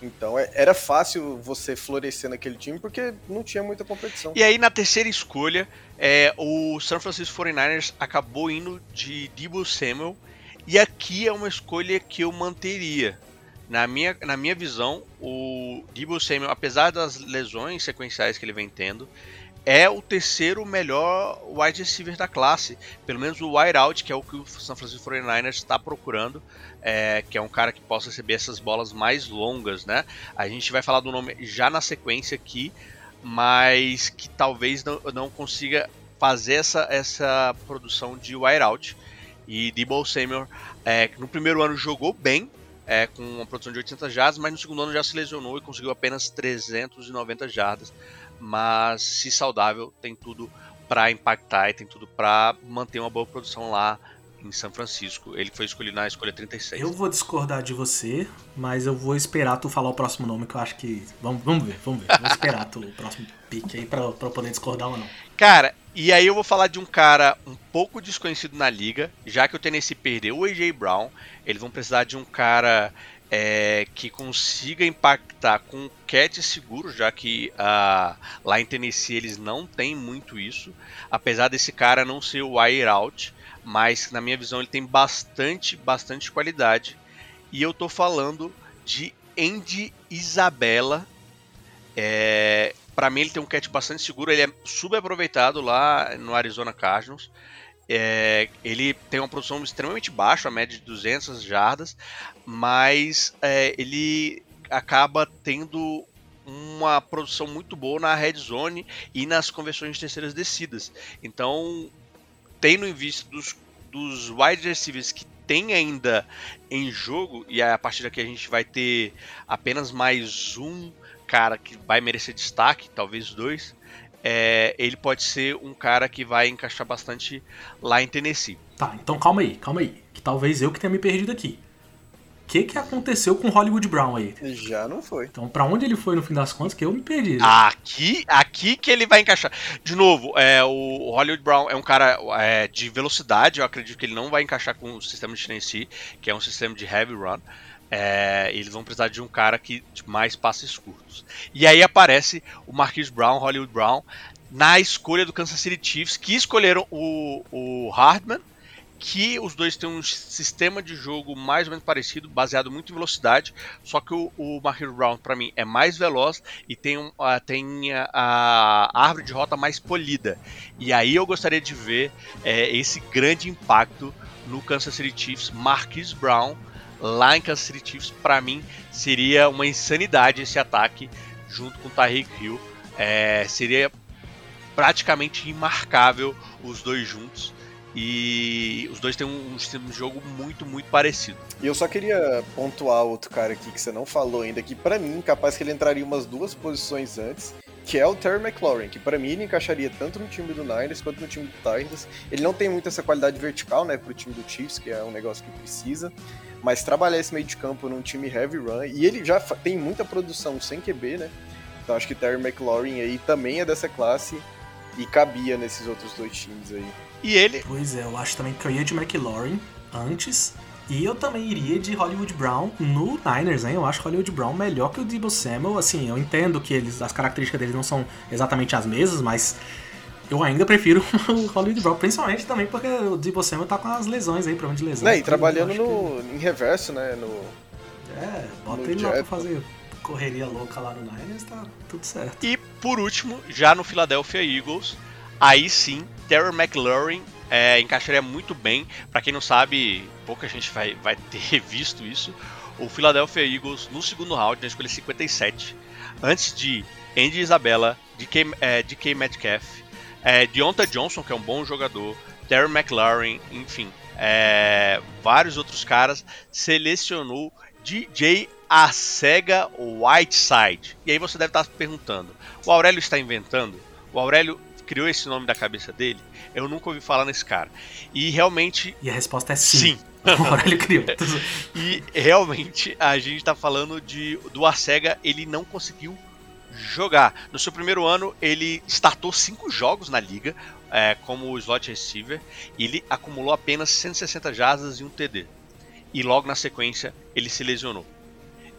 Então é- era fácil você florescer naquele time porque não tinha muita competição. E aí, na terceira escolha, é, o San Francisco 49ers acabou indo de Debo Samuel. E aqui é uma escolha que eu manteria. Na minha, na minha visão, o Debo Samuel, apesar das lesões sequenciais que ele vem tendo, é o terceiro melhor wide receiver da classe. Pelo menos o wide out, que é o que o San Francisco 49ers está procurando, é, que é um cara que possa receber essas bolas mais longas, né? A gente vai falar do nome já na sequência aqui, mas que talvez não, não consiga fazer essa, essa produção de wide out. E Debo Samuel, é, no primeiro ano jogou bem, é, com uma produção de 800 jardas, mas no segundo ano já se lesionou e conseguiu apenas 390 jardas. Mas, se saudável, tem tudo para impactar e tem tudo para manter uma boa produção lá em São Francisco. Ele foi escolhido na escolha 36. Eu vou discordar de você, mas eu vou esperar tu falar o próximo nome, que eu acho que. Vamos, vamos ver, vamos ver. Vou esperar tu, o próximo pick aí pra, pra eu poder discordar ou não. Cara, e aí eu vou falar de um cara um pouco desconhecido na liga, já que o Tennessee perdeu o AJ Brown, eles vão precisar de um cara é, que consiga impactar com catch seguro, já que ah, lá em Tennessee eles não têm muito isso, apesar desse cara não ser o wire out, mas na minha visão ele tem bastante, bastante qualidade. E eu tô falando de Andy Isabella, é, para mim ele tem um catch bastante seguro, ele é subaproveitado lá no Arizona Cardinals. É, ele tem uma produção extremamente baixa, a média de 200 jardas, mas é, ele acaba tendo uma produção muito boa na red zone e nas conversões de terceiras descidas. Então, tendo em vista dos, dos wide receivers que tem ainda em jogo, e a partir daqui a gente vai ter apenas mais um cara que vai merecer destaque, talvez dois, é, ele pode ser um cara que vai encaixar bastante lá em Tennessee. Tá, então calma aí, calma aí. Que talvez eu que tenha me perdido aqui. O que, que aconteceu com o Hollywood Brown aí? Já não foi. Então, pra onde ele foi no fim das contas, que eu me perdi. Aqui, aqui que ele vai encaixar. De novo, é, o Hollywood Brown é um cara é, de velocidade. Eu acredito que ele não vai encaixar com o sistema de Tennessee, que é um sistema de heavy run. É, eles vão precisar de um cara que de mais passes curtos. E aí aparece o Marquise Brown, Hollywood Brown, na escolha do Kansas City Chiefs, que escolheram o, o Hardman, que os dois têm um sistema de jogo mais ou menos parecido, baseado muito em velocidade, só que o, o Marquise Brown, para mim, é mais veloz e tem, um, uh, tem a, a, árvore de rota mais polida. E aí eu gostaria de ver é, esse grande impacto no Kansas City Chiefs, Marquise Brown, lá em Kansas City Chiefs, para mim seria uma insanidade esse ataque junto com o Tyreek Hill. É, seria praticamente imarcável os dois juntos. E os dois têm um, um de jogo muito, muito parecido. E eu só queria pontuar outro cara aqui que você não falou ainda, que para mim, capaz que ele entraria umas duas posições antes, que é o Terry McLaurin, que para mim ele encaixaria tanto no time do Niners quanto no time do Titans. Ele não tem muito essa qualidade vertical, né, pro time do Chiefs, que é um negócio que precisa, mas trabalhar esse meio de campo num time heavy run, e ele já tem muita produção sem QB, né? Então acho que Terry McLaurin aí também é dessa classe e cabia nesses outros dois times aí. E ele. Pois é, eu acho também que eu ia de McLaurin antes. E eu também iria de Hollywood Brown no Niners, hein? Eu acho Hollywood Brown melhor que o Debo Samuel. Assim, eu entendo que eles, as características deles não são exatamente as mesmas, mas eu ainda prefiro [laughs] o Hollywood Brown, principalmente também porque o Debo Samuel tá com as lesões aí, problema de lesão. Né, e trabalhando no, em reverso, né? No. É, bota no ele lá pra fazer correria louca lá no Niners, tá tudo certo. E por último, já no Philadelphia Eagles, aí sim, Terry McLaurin é, encaixaria muito bem. Para quem não sabe, pouca gente vai, vai ter [laughs] visto isso. O Philadelphia Eagles no segundo round, na escolha 57, antes de Andy Isabella, DK, é, DK Metcalf, é, Deonta Johnson, que é um bom jogador, Terry McLaurin, enfim, é, vários outros caras, selecionou DJ Acega Whiteside. E aí você deve estar se perguntando: o Aurélio está inventando? o Aurélio criou esse nome da cabeça dele. Eu nunca ouvi falar nesse cara. E realmente. E a resposta é sim. Sim. [laughs] O Aurélio criou. [laughs] E realmente a gente tá falando de do Arcega, ele não conseguiu jogar. No seu primeiro ano, ele startou cinco jogos na liga é, como slot receiver e ele acumulou apenas 160 jardas e um TD. E logo na sequência ele se lesionou.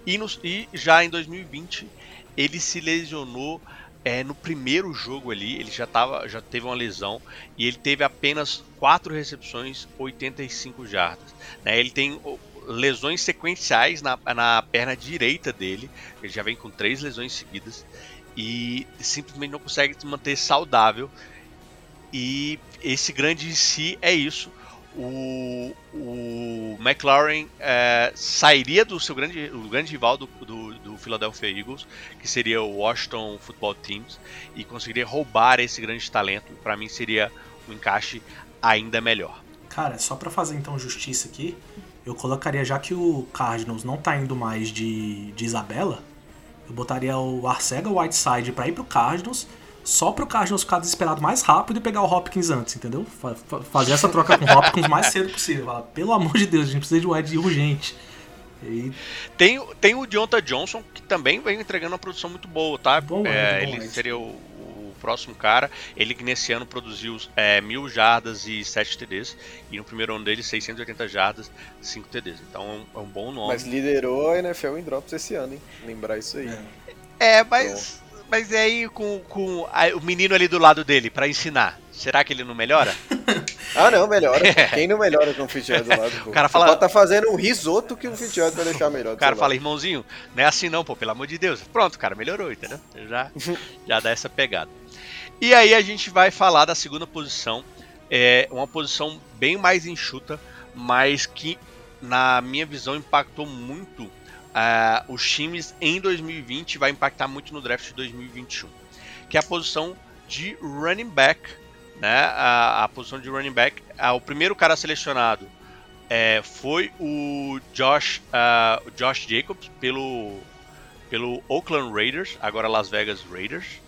E, no, e já em 2020 ele se lesionou é, no primeiro jogo ali, ele já, tava, já teve uma lesão e ele teve apenas 4 recepções, 85 jardas. Né? Ele tem lesões sequenciais na, na perna direita dele, ele já vem com três lesões seguidas e simplesmente não consegue se manter saudável. E esse grande si é isso o, o McLaren é, sairia do seu grande, o grande rival do, do, do, Philadelphia Eagles, que seria o Washington Football Teams, e conseguiria roubar esse grande talento. Para mim seria um encaixe ainda melhor. Cara, só para fazer então justiça aqui, eu colocaria já que o Cardinals não tá indo mais de, de Isabela, eu botaria o Arcega Whiteside para ir pro Cardinals só pro Cardinals ficar desesperado mais rápido e pegar o Hopkins antes, entendeu? Fazer essa troca com o Hopkins o mais cedo possível. Pelo amor de Deus, a gente precisa de wide urgente. E... Tem, tem o Deonta Johnson, que também vem entregando uma produção muito boa, tá? Bom, é, bom, ele seria o, o, próximo cara. Ele que nesse ano produziu é, mil jardas e 7 TDs. E no primeiro ano dele, 680 jardas, 5 TDs. Então é um bom nome. Mas liderou a NFL em drops esse ano, hein? Lembrar isso aí. É, é mas. Então mas e aí com, com a, o menino ali do lado dele para ensinar? Será que ele não melhora? [laughs] ah, não, melhora. É. Quem não melhora com o Fitchard do lado? Pô? O cara fala. Você pode tá fazendo um risoto que o Fitchard vai deixar melhor. O cara fala, irmãozinho, não é assim não, pô, pelo amor de Deus. Pronto, o cara melhorou, entendeu? Já, [laughs] já dá essa pegada. E aí a gente vai falar da segunda posição. É uma posição bem mais enxuta, mas que, na minha visão, impactou muito uh, os times em 2020 vai impactar muito no draft de 2021, que é a posição de running back, né? A, a posição de running back, uh, o primeiro cara selecionado é, foi o Josh, uh, Josh Jacobs pelo pelo Oakland Raiders, agora Las Vegas Raiders,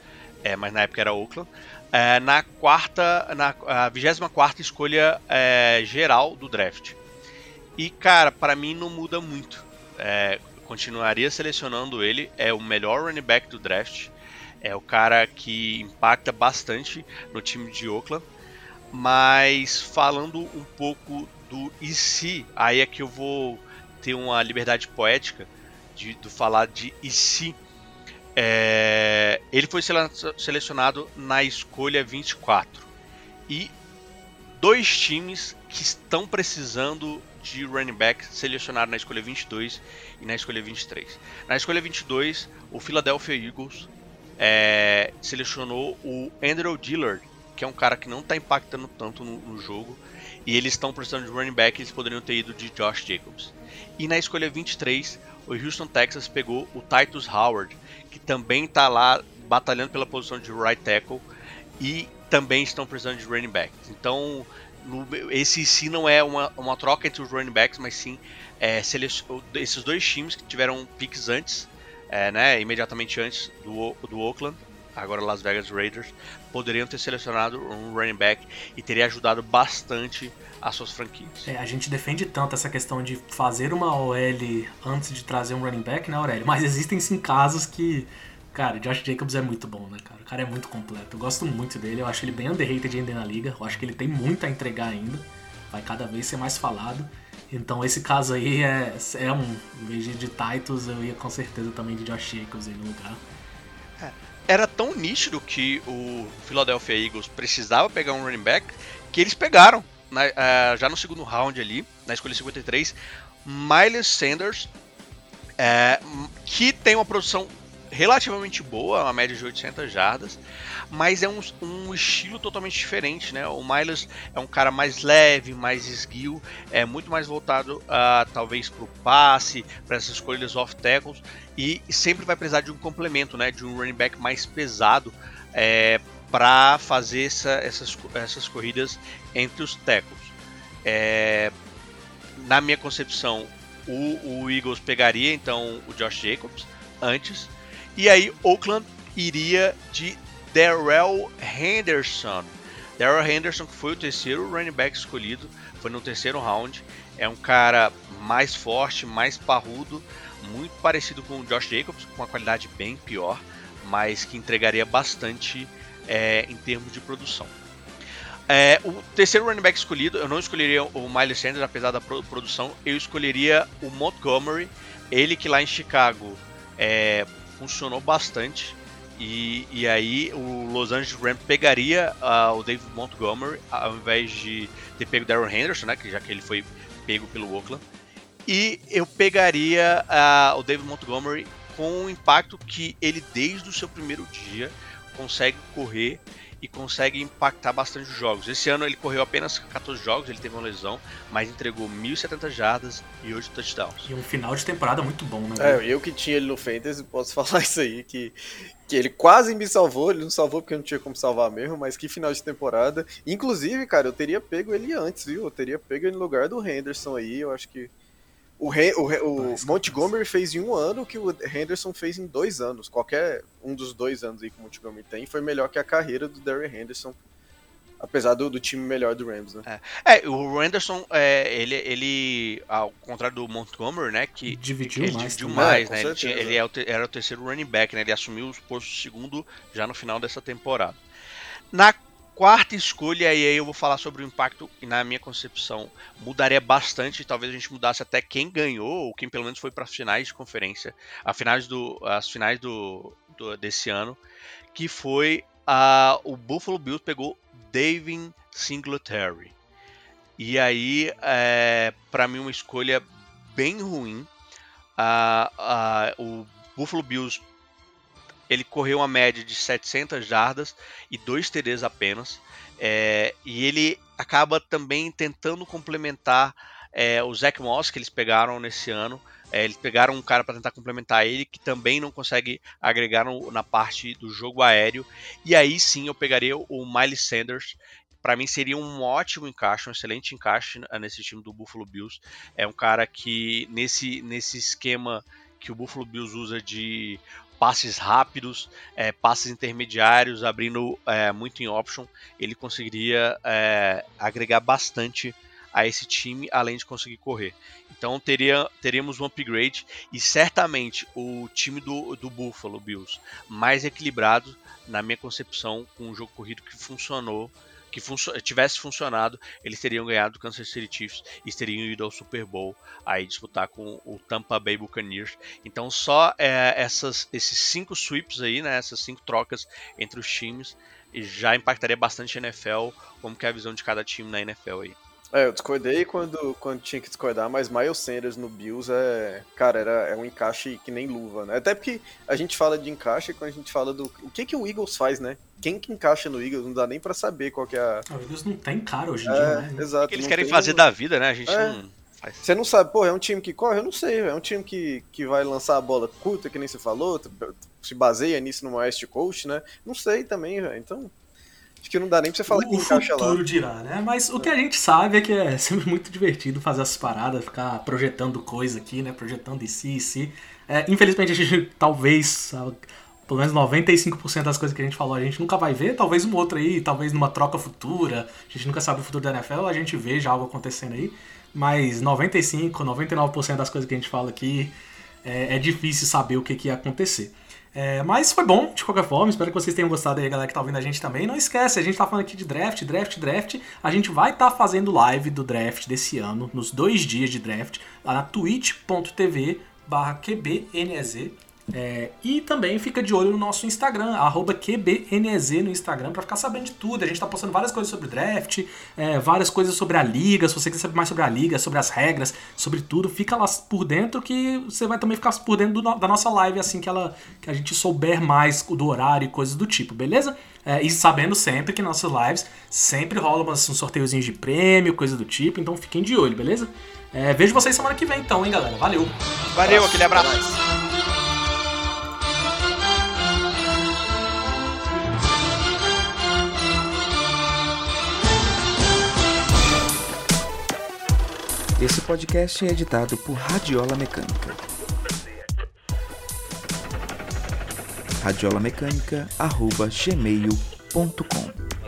é, mas na época era Oakland. É, na quarta, na a 24 escolha é, geral do draft. E cara, para mim não muda muito. É, continuaria selecionando ele. É o melhor running back do draft. É o cara que impacta bastante no time de Oakland. Mas falando um pouco do e se, aí é que eu vou ter uma liberdade poética de, de falar de e se. É, ele foi selecionado na escolha 24. E dois times que estão precisando de running back selecionaram na escolha 22 e na escolha 23. Na escolha 22, o Philadelphia Eagles é, selecionou o Andrew Dillard, que é um cara que não está impactando tanto no, no, jogo, e eles estão precisando de running back, eles poderiam ter ido de Josh Jacobs. E na escolha 23, o Houston Texas pegou o Titus Howard, que também está lá batalhando pela posição de right tackle, e também estão precisando de running back. Então, no, esse sim não é uma, uma troca entre os running backs, mas sim é, esses dois times que tiveram picks antes, é, né, imediatamente antes do, do Oakland, agora Las Vegas Raiders, poderiam ter selecionado um running back e teria ajudado bastante as suas franquias. É, a gente defende tanto essa questão de fazer uma OL antes de trazer um running back, né, Aurélio? Mas existem sim casos que Cara, Josh Jacobs é muito bom, né, cara? O cara é muito completo. Eu gosto muito dele. Eu acho ele bem underrated ainda na liga. Eu acho que ele tem muito a entregar ainda. Vai cada vez ser mais falado. Então esse caso aí é, é um. Em vez de Titus, eu ia com certeza também de Josh Jacobs aí no lugar. É, era tão nítido que o Philadelphia Eagles precisava pegar um running back que eles pegaram. Na, uh, já no segundo round ali, na escolha 53, Miles Sanders, uh, que tem uma produção relativamente boa, uma média de 800 jardas, mas é um, um, estilo totalmente diferente, né? O Miles é um cara mais leve, mais esguio, é muito mais voltado uh, talvez para o passe, para essas escolhas off tackles e sempre vai precisar de um complemento, né? De um running back mais pesado é, para fazer essa, essas, essas corridas entre os tackles. É, na minha concepção, o, o Eagles pegaria então o Josh Jacobs antes e aí Oakland iria de Darrell Henderson. Darrell Henderson, que foi o terceiro running back escolhido, foi no terceiro round. É um cara mais forte, mais parrudo, muito parecido com o Josh Jacobs, com uma qualidade bem pior, mas que entregaria bastante é, em termos de produção. É, o terceiro running back escolhido, eu não escolheria o Miles Sanders, apesar da produção, eu escolheria o Montgomery, ele que lá em Chicago é, funcionou bastante. E, e aí o Los Angeles Rams pegaria uh, o David Montgomery ao invés de ter pego Darren Henderson, né, que já que ele foi pego pelo Oakland. E eu pegaria uh, o David Montgomery com o impacto que ele desde o seu primeiro dia consegue correr e consegue impactar bastante os jogos. Esse ano ele correu apenas 14 jogos, ele teve uma lesão, mas entregou 1.070 jardas e 8 touchdowns. E um final de temporada muito bom, né? É, eu que tinha ele no Fantasy, posso [laughs] falar isso aí, que, que ele quase me salvou, ele não salvou porque não tinha como salvar mesmo, mas que final de temporada. Inclusive, cara, eu teria pego ele antes, viu? Eu teria pego ele no lugar do Henderson aí, eu acho que o, o, o Montgomery fez em um ano o que o Henderson fez em dois anos. Qualquer um dos dois anos aí que o Montgomery tem foi melhor que a carreira do Darren Henderson. Apesar do, do time melhor do Rams, né? É, é o Henderson, é, ele, ele, ao contrário do Montgomery, né? Que dividiu ele mais. Dividiu mais, é, né? Ele, tinha, ele é era o terceiro running back, né? Ele assumiu o posto segundo já no final dessa temporada. Na quarta escolha, e aí eu vou falar sobre o impacto, e na minha concepção mudaria bastante, talvez a gente mudasse até quem ganhou, ou quem pelo menos foi para as finais de conferência, as finais do, as finais do, do desse ano, que foi o Buffalo Bills pegou David Singletary. E aí, é, para mim, uma escolha bem ruim. O Buffalo Bills ele correu uma média de 700 jardas e dois TDs apenas. É, e ele acaba também tentando complementar é, o Zach Moss, que eles pegaram nesse ano. É, eles pegaram um cara para tentar complementar ele, que também não consegue agregar no, na parte do jogo aéreo. E aí sim eu pegaria o Miles Sanders. Para mim seria um ótimo encaixe, um excelente encaixe nesse time do Buffalo Bills. É um cara que nesse, nesse esquema que o Buffalo Bills usa de passes rápidos, é, passes intermediários, abrindo é, muito em option, ele conseguiria é, agregar bastante a esse time, além de conseguir correr. Então teria, teríamos um upgrade e certamente o time do, do Buffalo Bills mais equilibrado, na minha concepção, com um jogo corrido que funcionou que funcio tivesse funcionado, eles teriam ganhado o Kansas City Chiefs e teriam ido ao Super Bowl aí disputar com o Tampa Bay Buccaneers. Então só é, essas, esses cinco sweeps aí, né, essas cinco trocas entre os times já impactaria bastante a NFL, como que é a visão de cada time na NFL aí. É, eu discordei quando, quando tinha que discordar, mas Miles Sanders no Bills é. Cara, era, é um encaixe que nem luva, né? Até porque a gente fala de encaixe quando a gente fala do. O que, que o Eagles faz, né? Quem que encaixa no Eagles? Não dá nem para saber qual que é a. O Eagles não tem cara hoje em é, dia, né? Exato. O que eles querem fazer da vida, né? A gente é. não. Faz. Você não sabe, pô, é um time que corre? Eu não sei, é um time que, que vai lançar a bola curta, que nem você falou, se baseia nisso no West Coast, né? Não sei também, velho. Então, Acho que não dá nem pra você falar o, que encaixa lá. O futuro dirá, né? Mas o que a gente sabe é que é sempre muito divertido fazer essas paradas, ficar projetando coisa aqui, né? Projetando em si, e si. É, infelizmente a gente talvez, pelo menos 95% das coisas que a gente falou, a gente nunca vai ver. Talvez um outro aí, talvez numa troca futura. A gente nunca sabe o futuro da NFL, a gente veja algo acontecendo aí. Mas 95, 99% das coisas que a gente fala aqui é, é difícil saber o que, que ia acontecer. É, mas foi bom, de qualquer forma. Espero que vocês tenham gostado aí, galera que tá ouvindo a gente também. Não esquece, a gente tá falando aqui de draft, draft, draft. A gente vai estar tá fazendo live do draft desse ano, nos dois dias de draft, lá na twitch.tv barra QBNEZ. É, e também fica de olho no nosso Instagram, QBNEZ no Instagram, para ficar sabendo de tudo. A gente tá postando várias coisas sobre draft, é, várias coisas sobre a liga. Se você quiser saber mais sobre a liga, sobre as regras, sobre tudo, fica lá por dentro que você vai também ficar por dentro do, da nossa live assim que, ela, que a gente souber mais do horário e coisas do tipo, beleza? É, e sabendo sempre que nossas lives sempre rolam uns sorteiozinhos de prêmio, coisa do tipo, então fiquem de olho, beleza? É, vejo vocês semana que vem então, hein, galera? Valeu! Valeu, aquele abraço! Esse podcast é editado por Radiola Mecânica. radiolamecânica.gmail.com